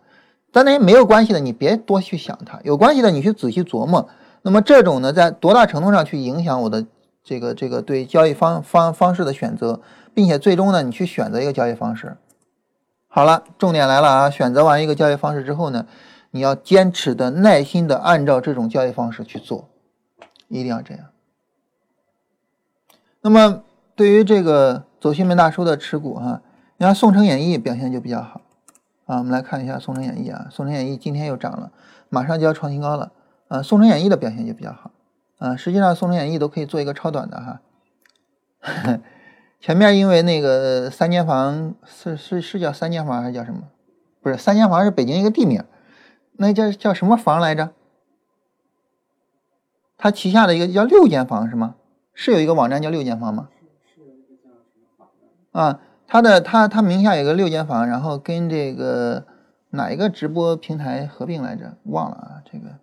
[SPEAKER 2] 但那些没有关系的，你别多去想它；有关系的，你去仔细琢磨。那么这种呢，在多大程度上去影响我的这个这个对交易方方方式的选择，并且最终呢，你去选择一个交易方式。好了，重点来了啊！选择完一个交易方式之后呢，你要坚持的、耐心的按照这种交易方式去做，一定要这样。那么对于这个走西门大叔的持股哈，你看宋城演艺表现就比较好啊。我们来看一下宋城演艺啊，宋城演艺今天又涨了，马上就要创新高了。啊，宋城演艺的表现就比较好，啊，实际上宋城演艺都可以做一个超短的哈。<laughs> 前面因为那个三间房是是是叫三间房还是叫什么？不是三间房是北京一个地名，那叫叫什么房来着？他旗下的一个叫六间房是吗？是有一个网站叫六间房吗？啊，他的他他名下有个六间房，然后跟这个哪一个直播平台合并来着？忘了啊，这个。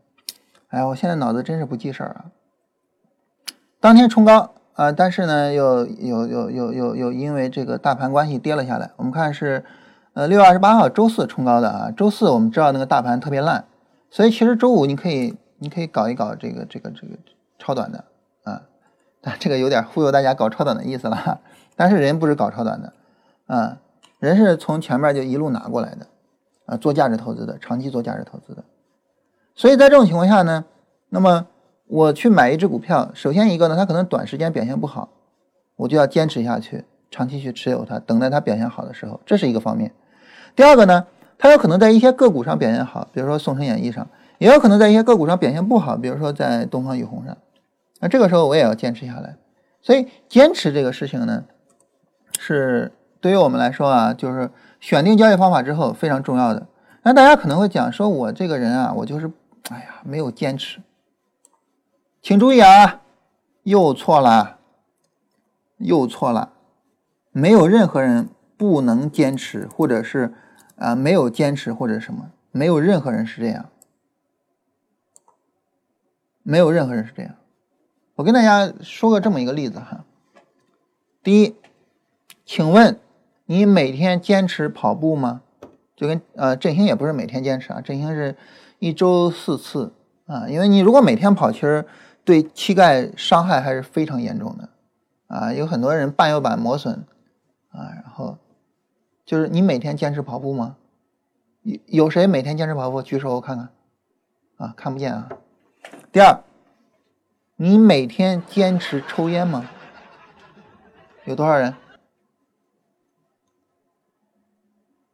[SPEAKER 2] 哎，我现在脑子真是不记事儿啊！当天冲高啊，但是呢，又有有有有有因为这个大盘关系跌了下来。我们看是，呃，六月二十八号周四冲高的啊。周四我们知道那个大盘特别烂，所以其实周五你可以你可以搞一搞这个这个这个超短的啊，但这个有点忽悠大家搞超短的意思了。但是人不是搞超短的啊，人是从前面就一路拿过来的啊，做价值投资的，长期做价值投资的。所以在这种情况下呢，那么我去买一只股票，首先一个呢，它可能短时间表现不好，我就要坚持下去，长期去持有它，等待它表现好的时候，这是一个方面。第二个呢，它有可能在一些个股上表现好，比如说宋城演艺上，也有可能在一些个股上表现不好，比如说在东方雨虹上。那这个时候我也要坚持下来。所以坚持这个事情呢，是对于我们来说啊，就是选定交易方法之后非常重要的。那大家可能会讲说，我这个人啊，我就是。哎呀，没有坚持，请注意啊，又错了，又错了，没有任何人不能坚持，或者是啊没有坚持或者什么，没有任何人是这样，没有任何人是这样。我跟大家说个这么一个例子哈，第一，请问你每天坚持跑步吗？就跟呃振兴也不是每天坚持啊，振兴是。一周四次啊，因为你如果每天跑，其实对膝盖伤害还是非常严重的啊。有很多人半月板磨损啊，然后就是你每天坚持跑步吗？有有谁每天坚持跑步？举手我看看啊，看不见啊。第二，你每天坚持抽烟吗？有多少人？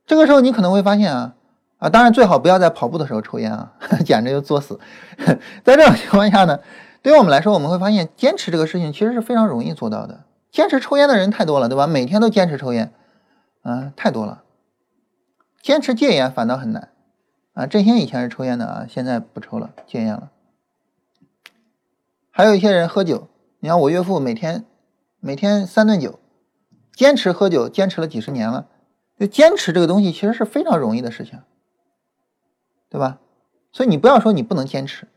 [SPEAKER 2] 这个时候你可能会发现啊。啊，当然最好不要在跑步的时候抽烟啊，<laughs> 简直就作死。在这种情况下呢，对于我们来说，我们会发现坚持这个事情其实是非常容易做到的。坚持抽烟的人太多了，对吧？每天都坚持抽烟，啊，太多了。坚持戒烟反倒很难啊。振兴以前是抽烟的啊，现在不抽了，戒烟了。还有一些人喝酒，你看我岳父每天每天三顿酒，坚持喝酒，坚持了几十年了。就坚持这个东西其实是非常容易的事情。对吧？所以你不要说你不能坚持，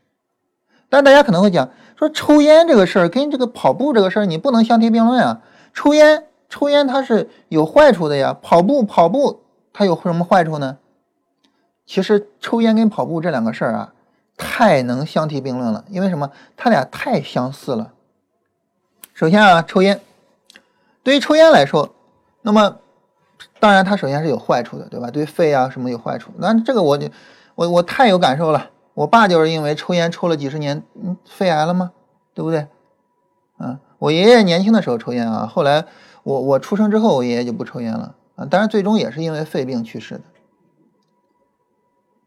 [SPEAKER 2] 但大家可能会讲说抽烟这个事儿跟这个跑步这个事儿你不能相提并论啊。抽烟抽烟它是有坏处的呀，跑步跑步它有什么坏处呢？其实抽烟跟跑步这两个事儿啊，太能相提并论了，因为什么？它俩太相似了。首先啊，抽烟对于抽烟来说，那么当然它首先是有坏处的，对吧？对肺啊什么有坏处，那这个我就。我我太有感受了，我爸就是因为抽烟抽了几十年，嗯，肺癌了吗？对不对？啊，我爷爷年轻的时候抽烟啊，后来我我出生之后，我爷爷就不抽烟了啊，当然最终也是因为肺病去世的。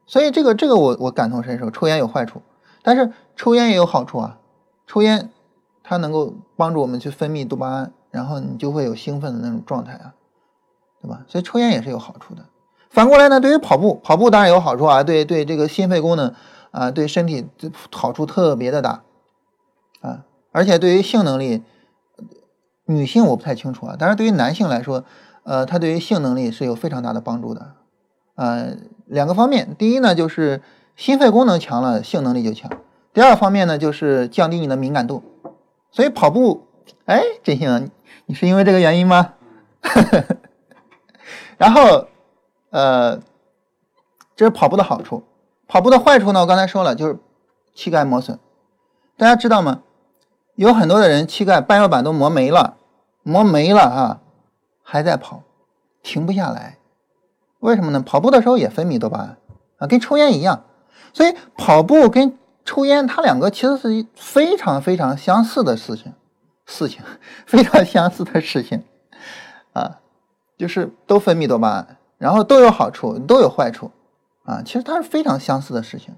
[SPEAKER 2] 所以这个这个我我感同身受，抽烟有坏处，但是抽烟也有好处啊，抽烟它能够帮助我们去分泌多巴胺，然后你就会有兴奋的那种状态啊，对吧？所以抽烟也是有好处的。反过来呢，对于跑步，跑步当然有好处啊，对对，这个心肺功能啊，对身体好处特别的大啊，而且对于性能力女性我不太清楚啊，但是对于男性来说，呃，它对于性能力是有非常大的帮助的。呃，两个方面，第一呢就是心肺功能强了，性能力就强；第二方面呢就是降低你的敏感度。所以跑步，哎，振兴，你是因为这个原因吗？<laughs> 然后，呃，这是跑步的好处。跑步的坏处呢，我刚才说了，就是膝盖磨损。大家知道吗？有很多的人膝盖半月板都磨没了，磨没了啊，还在跑，停不下来。为什么呢？跑步的时候也分泌多巴胺啊，跟抽烟一样。所以跑步跟抽烟，它两个其实是非常非常相似的事情，事情非常相似的事情啊，就是都分泌多巴胺，然后都有好处，都有坏处啊。其实它是非常相似的事情。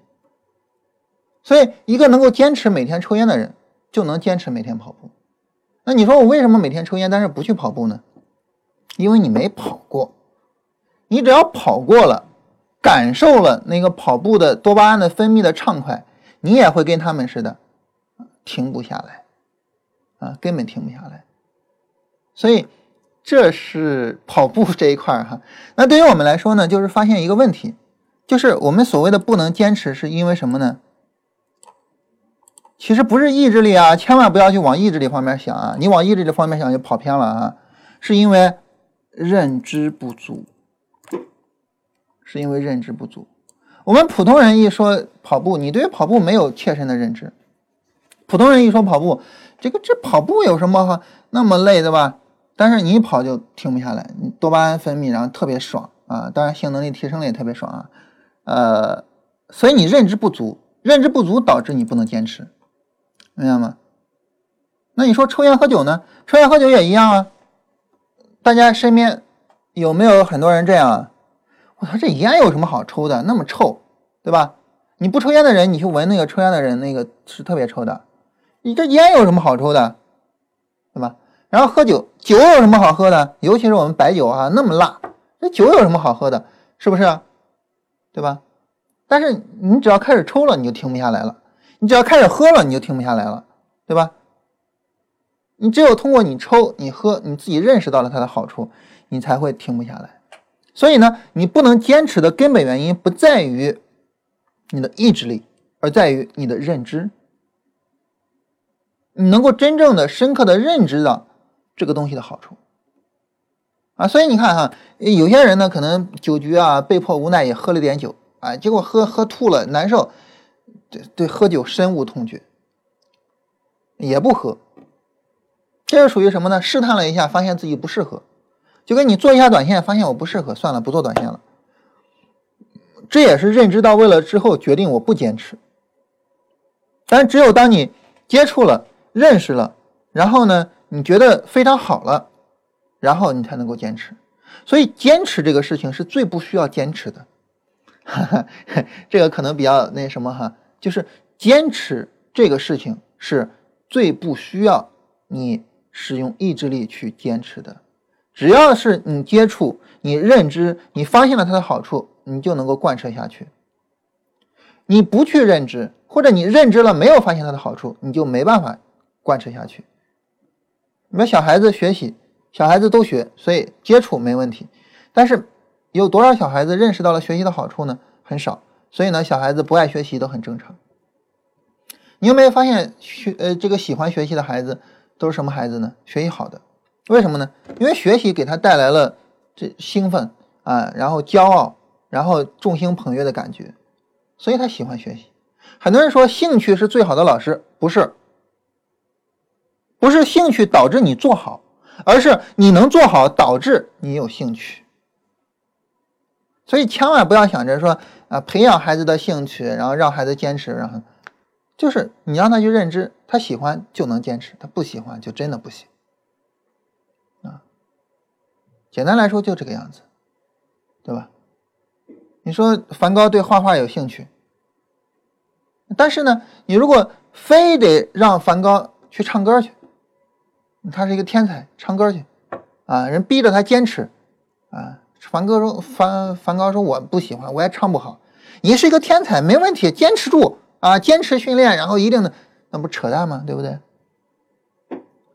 [SPEAKER 2] 所以，一个能够坚持每天抽烟的人，就能坚持每天跑步。那你说我为什么每天抽烟，但是不去跑步呢？因为你没跑过。你只要跑过了，感受了那个跑步的多巴胺的分泌的畅快，你也会跟他们似的，停不下来，啊，根本停不下来。所以这是跑步这一块哈。那对于我们来说呢，就是发现一个问题，就是我们所谓的不能坚持，是因为什么呢？其实不是意志力啊，千万不要去往意志力方面想啊，你往意志力方面想就跑偏了啊，是因为认知不足。是因为认知不足。我们普通人一说跑步，你对跑步没有切身的认知。普通人一说跑步，这个这跑步有什么那么累，对吧？但是你一跑就停不下来，多巴胺分泌，然后特别爽啊！当然性能力提升了也特别爽啊。呃，所以你认知不足，认知不足导致你不能坚持，明白吗？那你说抽烟喝酒呢？抽烟喝酒也一样啊。大家身边有没有很多人这样啊？我操这烟有什么好抽的？那么臭，对吧？你不抽烟的人，你去闻那个抽烟的人，那个是特别臭的。你这烟有什么好抽的，对吧？然后喝酒，酒有什么好喝的？尤其是我们白酒啊，那么辣，这酒有什么好喝的？是不是？对吧？但是你只要开始抽了，你就停不下来了；你只要开始喝了，你就停不下来了，对吧？你只有通过你抽、你喝，你自己认识到了它的好处，你才会停不下来。所以呢，你不能坚持的根本原因不在于你的意志力，而在于你的认知。你能够真正的、深刻的认知到这个东西的好处啊！所以你看哈，有些人呢，可能酒局啊，被迫无奈也喝了点酒啊，结果喝喝吐了，难受，对对，喝酒深恶痛绝，也不喝。这是属于什么呢？试探了一下，发现自己不适合。就跟你做一下短线，发现我不适合，算了，不做短线了。这也是认知到位了之后决定我不坚持。但只有当你接触了、认识了，然后呢，你觉得非常好了，然后你才能够坚持。所以坚持这个事情是最不需要坚持的。<laughs> 这个可能比较那什么哈，就是坚持这个事情是最不需要你使用意志力去坚持的。只要是你接触、你认知、你发现了它的好处，你就能够贯彻下去。你不去认知，或者你认知了没有发现它的好处，你就没办法贯彻下去。你说小孩子学习，小孩子都学，所以接触没问题。但是有多少小孩子认识到了学习的好处呢？很少。所以呢，小孩子不爱学习都很正常。你有没有发现学呃这个喜欢学习的孩子都是什么孩子呢？学习好的。为什么呢？因为学习给他带来了这兴奋啊，然后骄傲，然后众星捧月的感觉，所以他喜欢学习。很多人说兴趣是最好的老师，不是，不是兴趣导致你做好，而是你能做好导致你有兴趣。所以千万不要想着说啊，培养孩子的兴趣，然后让孩子坚持，然后就是你让他去认知，他喜欢就能坚持，他不喜欢就真的不行。啊简单来说就这个样子，对吧？你说梵高对画画有兴趣，但是呢，你如果非得让梵高去唱歌去，他是一个天才，唱歌去，啊，人逼着他坚持，啊，梵高说梵梵高说我不喜欢，我也唱不好。你是一个天才，没问题，坚持住啊，坚持训练，然后一定的，那不扯淡吗？对不对？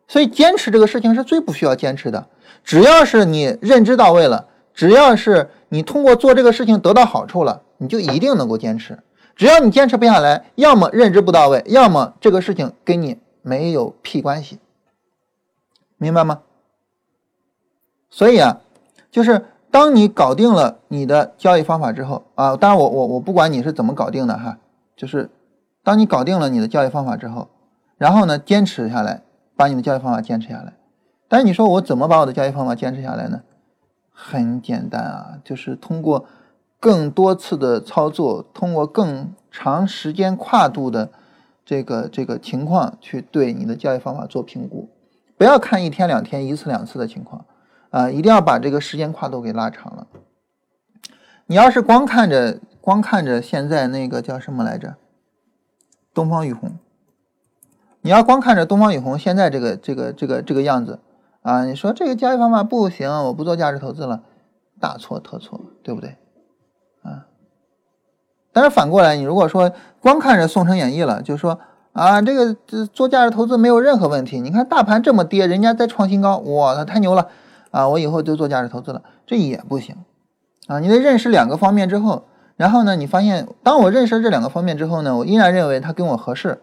[SPEAKER 2] 所以坚持这个事情是最不需要坚持的。只要是你认知到位了，只要是你通过做这个事情得到好处了，你就一定能够坚持。只要你坚持不下来，要么认知不到位，要么这个事情跟你没有屁关系，明白吗？所以啊，就是当你搞定了你的交易方法之后啊，当然我我我不管你是怎么搞定的哈，就是当你搞定了你的交易方法之后，然后呢坚持下来，把你的交易方法坚持下来。但是你说我怎么把我的交易方法坚持下来呢？很简单啊，就是通过。更多次的操作，通过更长时间跨度的这个这个情况去对你的交易方法做评估，不要看一天两天、一次两次的情况啊，一定要把这个时间跨度给拉长了。你要是光看着光看着现在那个叫什么来着，东方雨虹，你要光看着东方雨虹现在这个这个这个这个样子啊，你说这个交易方法不行，我不做价值投资了，大错特错，对不对？啊但是反过来，你如果说光看着《宋城演义》了，就说啊，这个这做价值投资没有任何问题。你看大盘这么跌，人家在创新高，哇，他太牛了啊！我以后就做价值投资了，这也不行啊！你得认识两个方面之后，然后呢，你发现当我认识这两个方面之后呢，我依然认为它跟我合适，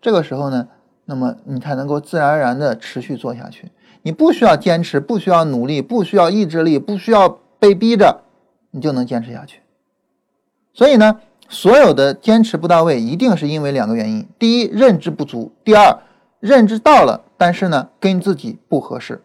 [SPEAKER 2] 这个时候呢，那么你才能够自然而然的持续做下去。你不需要坚持，不需要努力，不需要意志力，不需要被逼着，你就能坚持下去。所以呢。所有的坚持不到位，一定是因为两个原因：第一，认知不足；第二，认知到了，但是呢，跟自己不合适。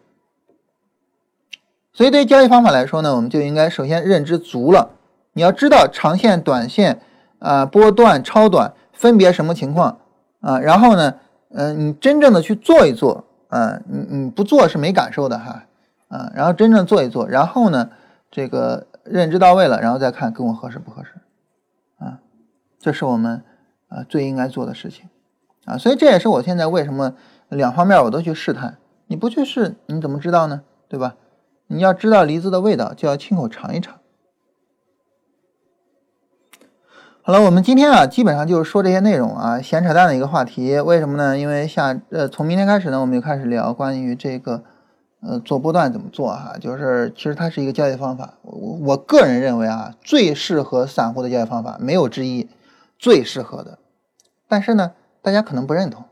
[SPEAKER 2] 所以，对于交易方法来说呢，我们就应该首先认知足了。你要知道长线、短线啊，波段、超短分别什么情况啊？然后呢，嗯，你真正的去做一做啊，你你不做是没感受的哈啊。然后真正做一做，然后呢，这个认知到位了，然后再看跟我合适不合适啊。这是我们啊最应该做的事情啊，所以这也是我现在为什么两方面我都去试探。你不去试，你怎么知道呢？对吧？你要知道梨子的味道，就要亲口尝一尝。好了，我们今天啊基本上就是说这些内容啊，闲扯淡的一个话题。为什么呢？因为下呃从明天开始呢，我们就开始聊关于这个呃做波段怎么做哈，就是其实它是一个交易方法。我我个人认为啊，最适合散户的交易方法没有之一。最适合的，但是呢，大家可能不认同，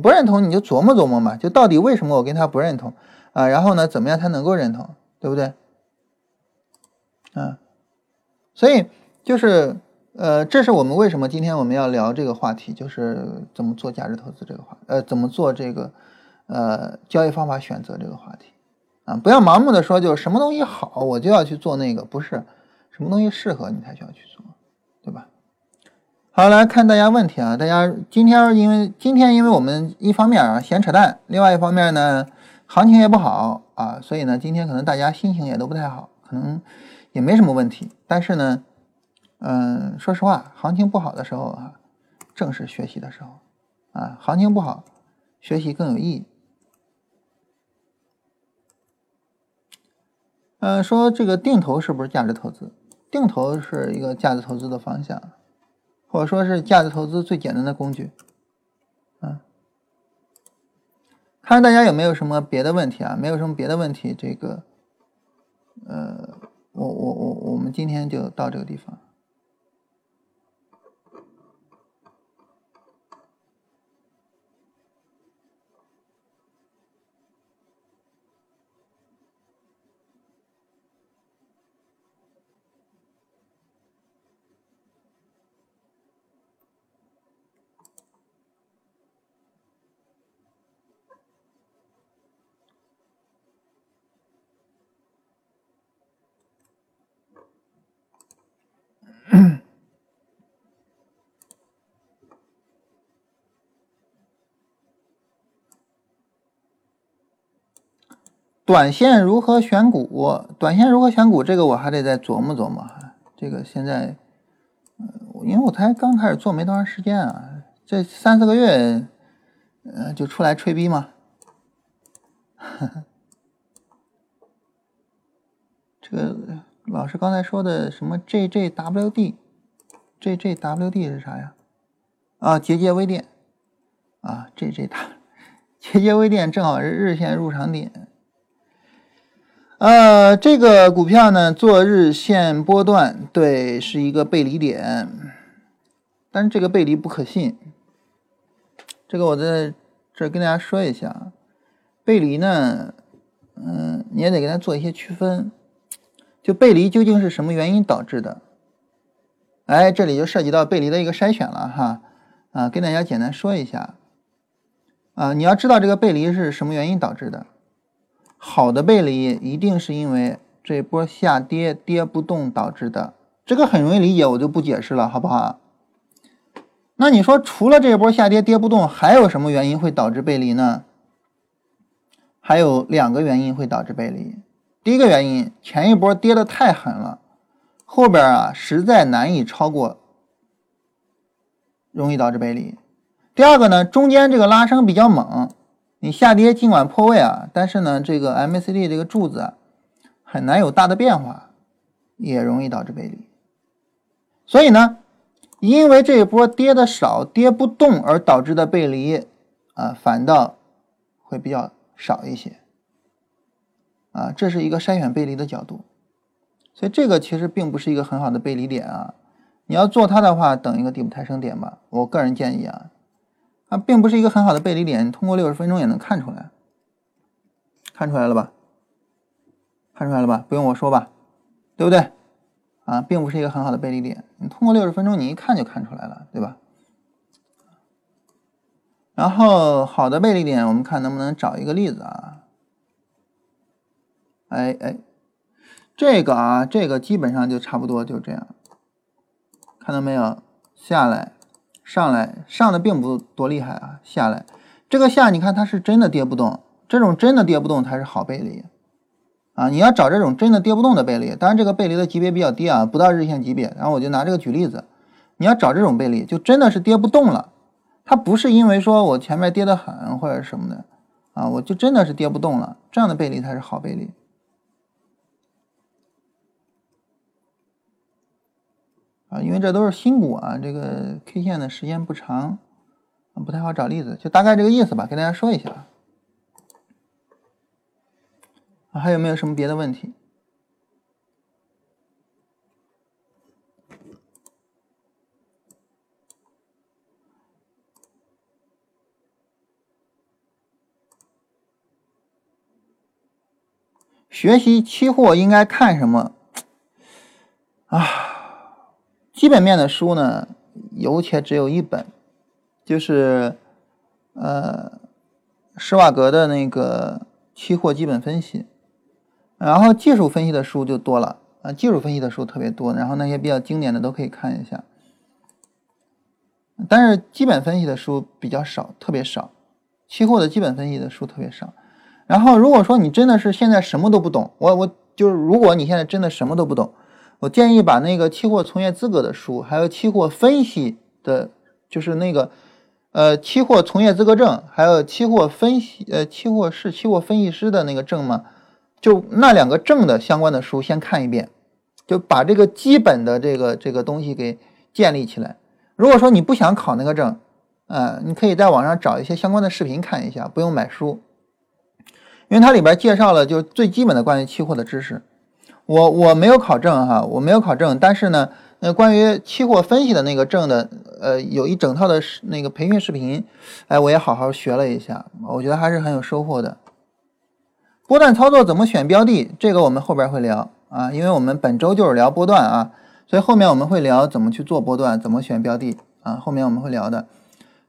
[SPEAKER 2] 不认同你就琢磨琢磨嘛，就到底为什么我跟他不认同啊？然后呢，怎么样才能够认同，对不对？啊，所以就是呃，这是我们为什么今天我们要聊这个话题，就是怎么做价值投资这个话，呃，怎么做这个呃交易方法选择这个话题啊？不要盲目的说，就是什么东西好我就要去做那个，不是什么东西适合你才需要去做，对吧？好，来看大家问题啊！大家今天因为今天因为我们一方面啊闲扯淡，另外一方面呢行情也不好啊，所以呢今天可能大家心情也都不太好，可能也没什么问题。但是呢，嗯，说实话，行情不好的时候啊，正是学习的时候啊，行情不好，学习更有意义。嗯，说这个定投是不是价值投资？定投是一个价值投资的方向。或者说是价值投资最简单的工具，嗯，看大家有没有什么别的问题啊？没有什么别的问题，这个，呃，我我我我们今天就到这个地方。<coughs> 短线如何选股？短线如何选股？这个我还得再琢磨琢磨。这个现在，因为我才刚开始做没多长时间啊，这三四个月，呃，就出来吹逼吗？<laughs> 这个老师刚才说的什么 JJWD，JJWD 是啥呀？啊，节节微电啊，JJ 大节节微电正好是日线入场点。呃，这个股票呢做日线波段，对，是一个背离点，但是这个背离不可信。这个我在这跟大家说一下，背离呢，嗯，你也得给它做一些区分。就背离究竟是什么原因导致的？哎，这里就涉及到背离的一个筛选了哈，啊，跟大家简单说一下，啊，你要知道这个背离是什么原因导致的。好的背离一定是因为这波下跌跌不动导致的，这个很容易理解，我就不解释了，好不好？那你说除了这波下跌跌不动，还有什么原因会导致背离呢？还有两个原因会导致背离。第一个原因，前一波跌的太狠了，后边啊实在难以超过，容易导致背离。第二个呢，中间这个拉升比较猛，你下跌尽管破位啊，但是呢这个 MACD 这个柱子啊很难有大的变化，也容易导致背离。所以呢，因为这一波跌的少，跌不动而导致的背离啊，反倒会比较少一些。啊，这是一个筛选背离的角度，所以这个其实并不是一个很好的背离点啊。你要做它的话，等一个底部抬升点吧。我个人建议啊，它并不是一个很好的背离点，通过六十分钟也能看出来，看出来了吧？看出来了吧？不用我说吧，对不对？啊，并不是一个很好的背离点，你通过六十分钟你一看就看出来了，对吧？然后好的背离点，我们看能不能找一个例子啊？哎哎，这个啊，这个基本上就差不多就这样，看到没有？下来，上来，上的并不多厉害啊，下来，这个下你看它是真的跌不动，这种真的跌不动才是好背离啊！你要找这种真的跌不动的背离，当然这个背离的级别比较低啊，不到日线级别。然后我就拿这个举例子，你要找这种背离，就真的是跌不动了，它不是因为说我前面跌得很或者什么的啊，我就真的是跌不动了，这样的背离才是好背离。啊，因为这都是新股啊，这个 K 线的时间不长，不太好找例子，就大概这个意思吧，跟大家说一下。啊，还有没有什么别的问题？学习期货应该看什么？啊？基本面的书呢，有且只有一本，就是呃施瓦格的那个期货基本分析，然后技术分析的书就多了啊，技术分析的书特别多，然后那些比较经典的都可以看一下，但是基本分析的书比较少，特别少，期货的基本分析的书特别少。然后如果说你真的是现在什么都不懂，我我就是如果你现在真的什么都不懂。我建议把那个期货从业资格的书，还有期货分析的，就是那个，呃，期货从业资格证，还有期货分析，呃，期货是期货分析师的那个证吗？就那两个证的相关的书先看一遍，就把这个基本的这个这个东西给建立起来。如果说你不想考那个证，啊，你可以在网上找一些相关的视频看一下，不用买书，因为它里边介绍了就最基本的关于期货的知识。我我没有考证哈，我没有考证，但是呢，那关于期货分析的那个证的，呃，有一整套的那个培训视频，哎，我也好好学了一下，我觉得还是很有收获的。波段操作怎么选标的？这个我们后边会聊啊，因为我们本周就是聊波段啊，所以后面我们会聊怎么去做波段，怎么选标的啊，后面我们会聊的。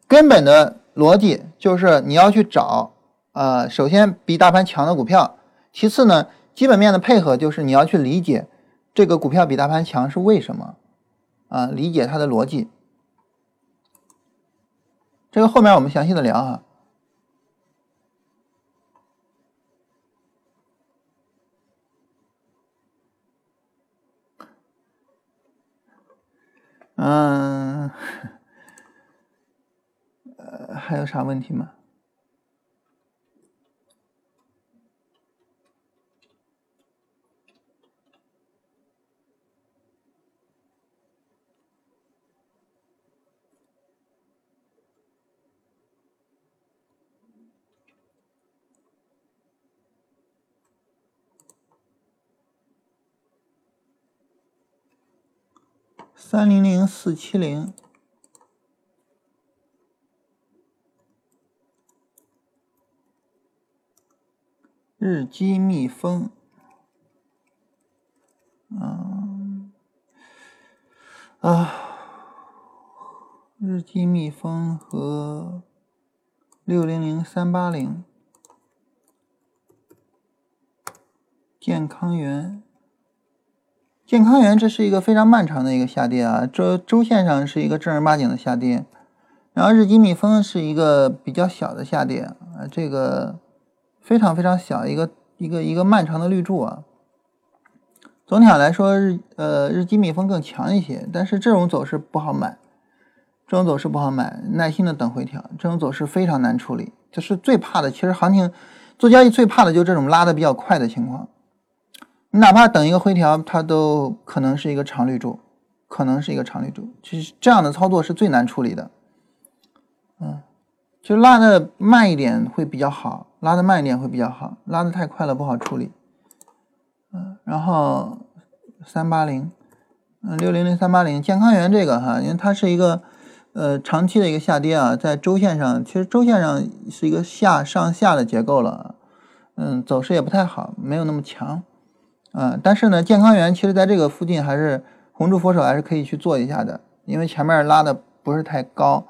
[SPEAKER 2] 根本的逻辑就是你要去找，呃，首先比大盘强的股票，其次呢。基本面的配合就是你要去理解这个股票比大盘强是为什么啊？理解它的逻辑。这个后面我们详细的聊啊。嗯，<laughs> 呃，还有啥问题吗？三零零四七零，日积蜜蜂，嗯，啊，日积蜜蜂和六零零三八零，健康元。健康元这是一个非常漫长的一个下跌啊，周周线上是一个正儿八经的下跌，然后日积蜜蜂是一个比较小的下跌啊，这个非常非常小一个一个一个漫长的绿柱啊。总体上来说，日呃日积蜜蜂更强一些，但是这种走势不好买，这种走势不好买，耐心的等回调，这种走势非常难处理，就是最怕的。其实行情做交易最怕的就是这种拉的比较快的情况。哪怕等一个回调，它都可能是一个长绿柱，可能是一个长绿柱。其实这样的操作是最难处理的。嗯，就拉的慢一点会比较好，拉的慢一点会比较好，拉的太快了不好处理。嗯，然后三八零，嗯，六零零三八零，健康元这个哈，因为它是一个呃长期的一个下跌啊，在周线上，其实周线上是一个下上下的结构了，嗯，走势也不太好，没有那么强。嗯，但是呢，健康元其实在这个附近还是红柱佛手，还是可以去做一下的，因为前面拉的不是太高，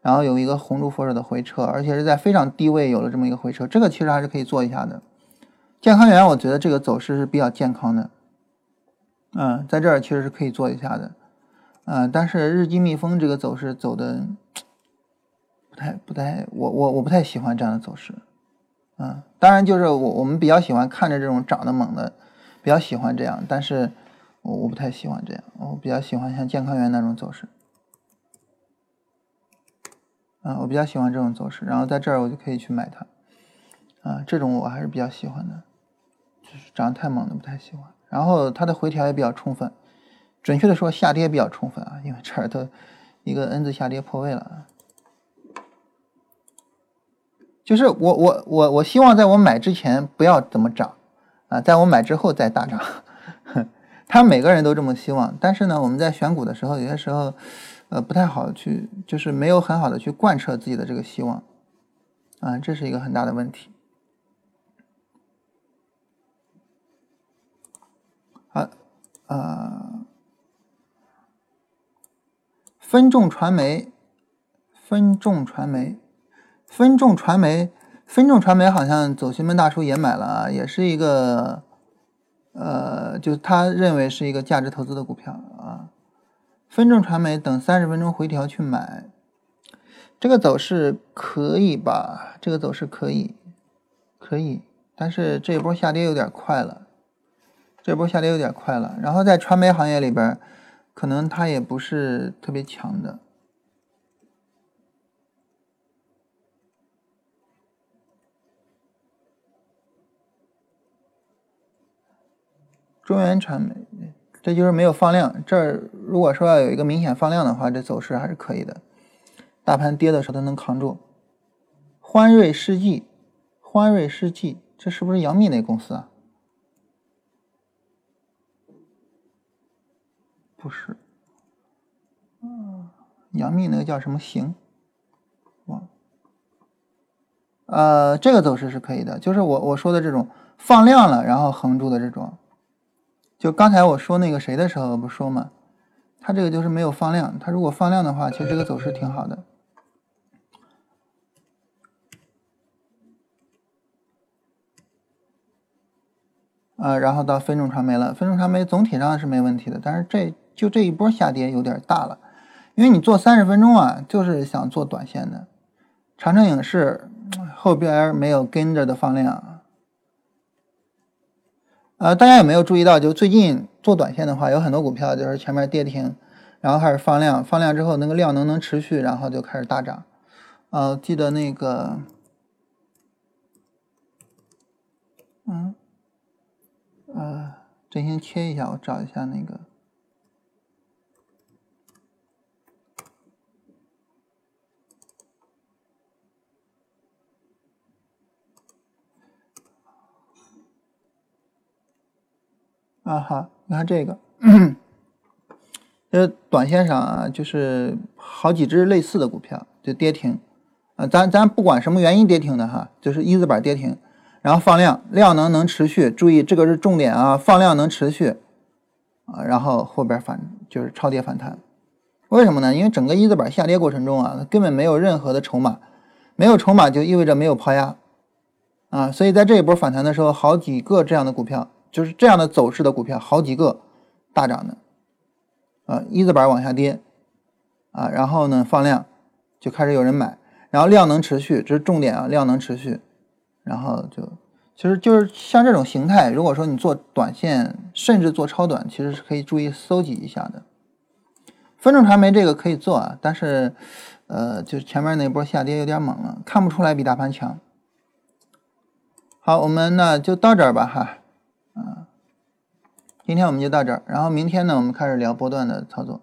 [SPEAKER 2] 然后有一个红柱佛手的回撤，而且是在非常低位有了这么一个回撤，这个其实还是可以做一下的。健康元，我觉得这个走势是比较健康的，嗯，在这儿其实是可以做一下的，嗯，但是日积蜜蜂这个走势走的不太不太，我我我不太喜欢这样的走势，嗯，当然就是我我们比较喜欢看着这种涨得猛的。比较喜欢这样，但是我我不太喜欢这样，我比较喜欢像健康元那种走势，啊，我比较喜欢这种走势，然后在这儿我就可以去买它，啊，这种我还是比较喜欢的，就是涨得太猛的不太喜欢，然后它的回调也比较充分，准确的说下跌比较充分啊，因为这儿都一个 N 字下跌破位了，就是我我我我希望在我买之前不要怎么涨。啊，在我买之后再大涨，<laughs> 他每个人都这么希望。但是呢，我们在选股的时候，有些时候，呃，不太好去，就是没有很好的去贯彻自己的这个希望，啊，这是一个很大的问题。好，啊，分众传媒，分众传媒，分众传媒。分众传媒好像走新门大叔也买了啊，也是一个，呃，就他认为是一个价值投资的股票啊。分众传媒等三十分钟回调去买，这个走势可以吧？这个走势可以，可以，但是这一波下跌有点快了，这波下跌有点快了。然后在传媒行业里边，可能它也不是特别强的。中原传媒，这就是没有放量。这儿如果说要有一个明显放量的话，这走势还是可以的。大盘跌的时候它能扛住。欢瑞世纪，欢瑞世纪，这是不是杨幂那公司啊？不是，嗯，杨幂那个叫什么行？忘。呃，这个走势是可以的，就是我我说的这种放量了然后横住的这种。就刚才我说那个谁的时候不说嘛，它这个就是没有放量，它如果放量的话，其实这个走势挺好的。啊，然后到分众传媒了，分众传媒总体上是没问题的，但是这就这一波下跌有点大了，因为你做三十分钟啊，就是想做短线的。长城影视后边没有跟着的放量。呃，大家有没有注意到，就最近做短线的话，有很多股票就是前面跌停，然后开始放量，放量之后那个量能能持续，然后就开始大涨。呃，记得那个，嗯，呃，真心切一下，我找一下那个。啊哈，你看这个，呃，短线上啊，就是好几只类似的股票就跌停，啊，咱咱不管什么原因跌停的哈，就是一字板跌停，然后放量，量能能持续，注意这个是重点啊，放量能持续，啊，然后后边反就是超跌反弹，为什么呢？因为整个一字板下跌过程中啊，根本没有任何的筹码，没有筹码就意味着没有抛压，啊，所以在这一波反弹的时候，好几个这样的股票，就是这样的走势的股票，好几个大涨的。啊，一字板往下跌，啊，然后呢放量，就开始有人买，然后量能持续，这是重点啊，量能持续，然后就其实就是像这种形态，如果说你做短线，甚至做超短，其实是可以注意搜集一下的。分众传媒这个可以做啊，但是呃，就是前面那波下跌有点猛了，看不出来比大盘强。好，我们那就到这儿吧，哈，啊。今天我们就到这儿，然后明天呢，我们开始聊波段的操作。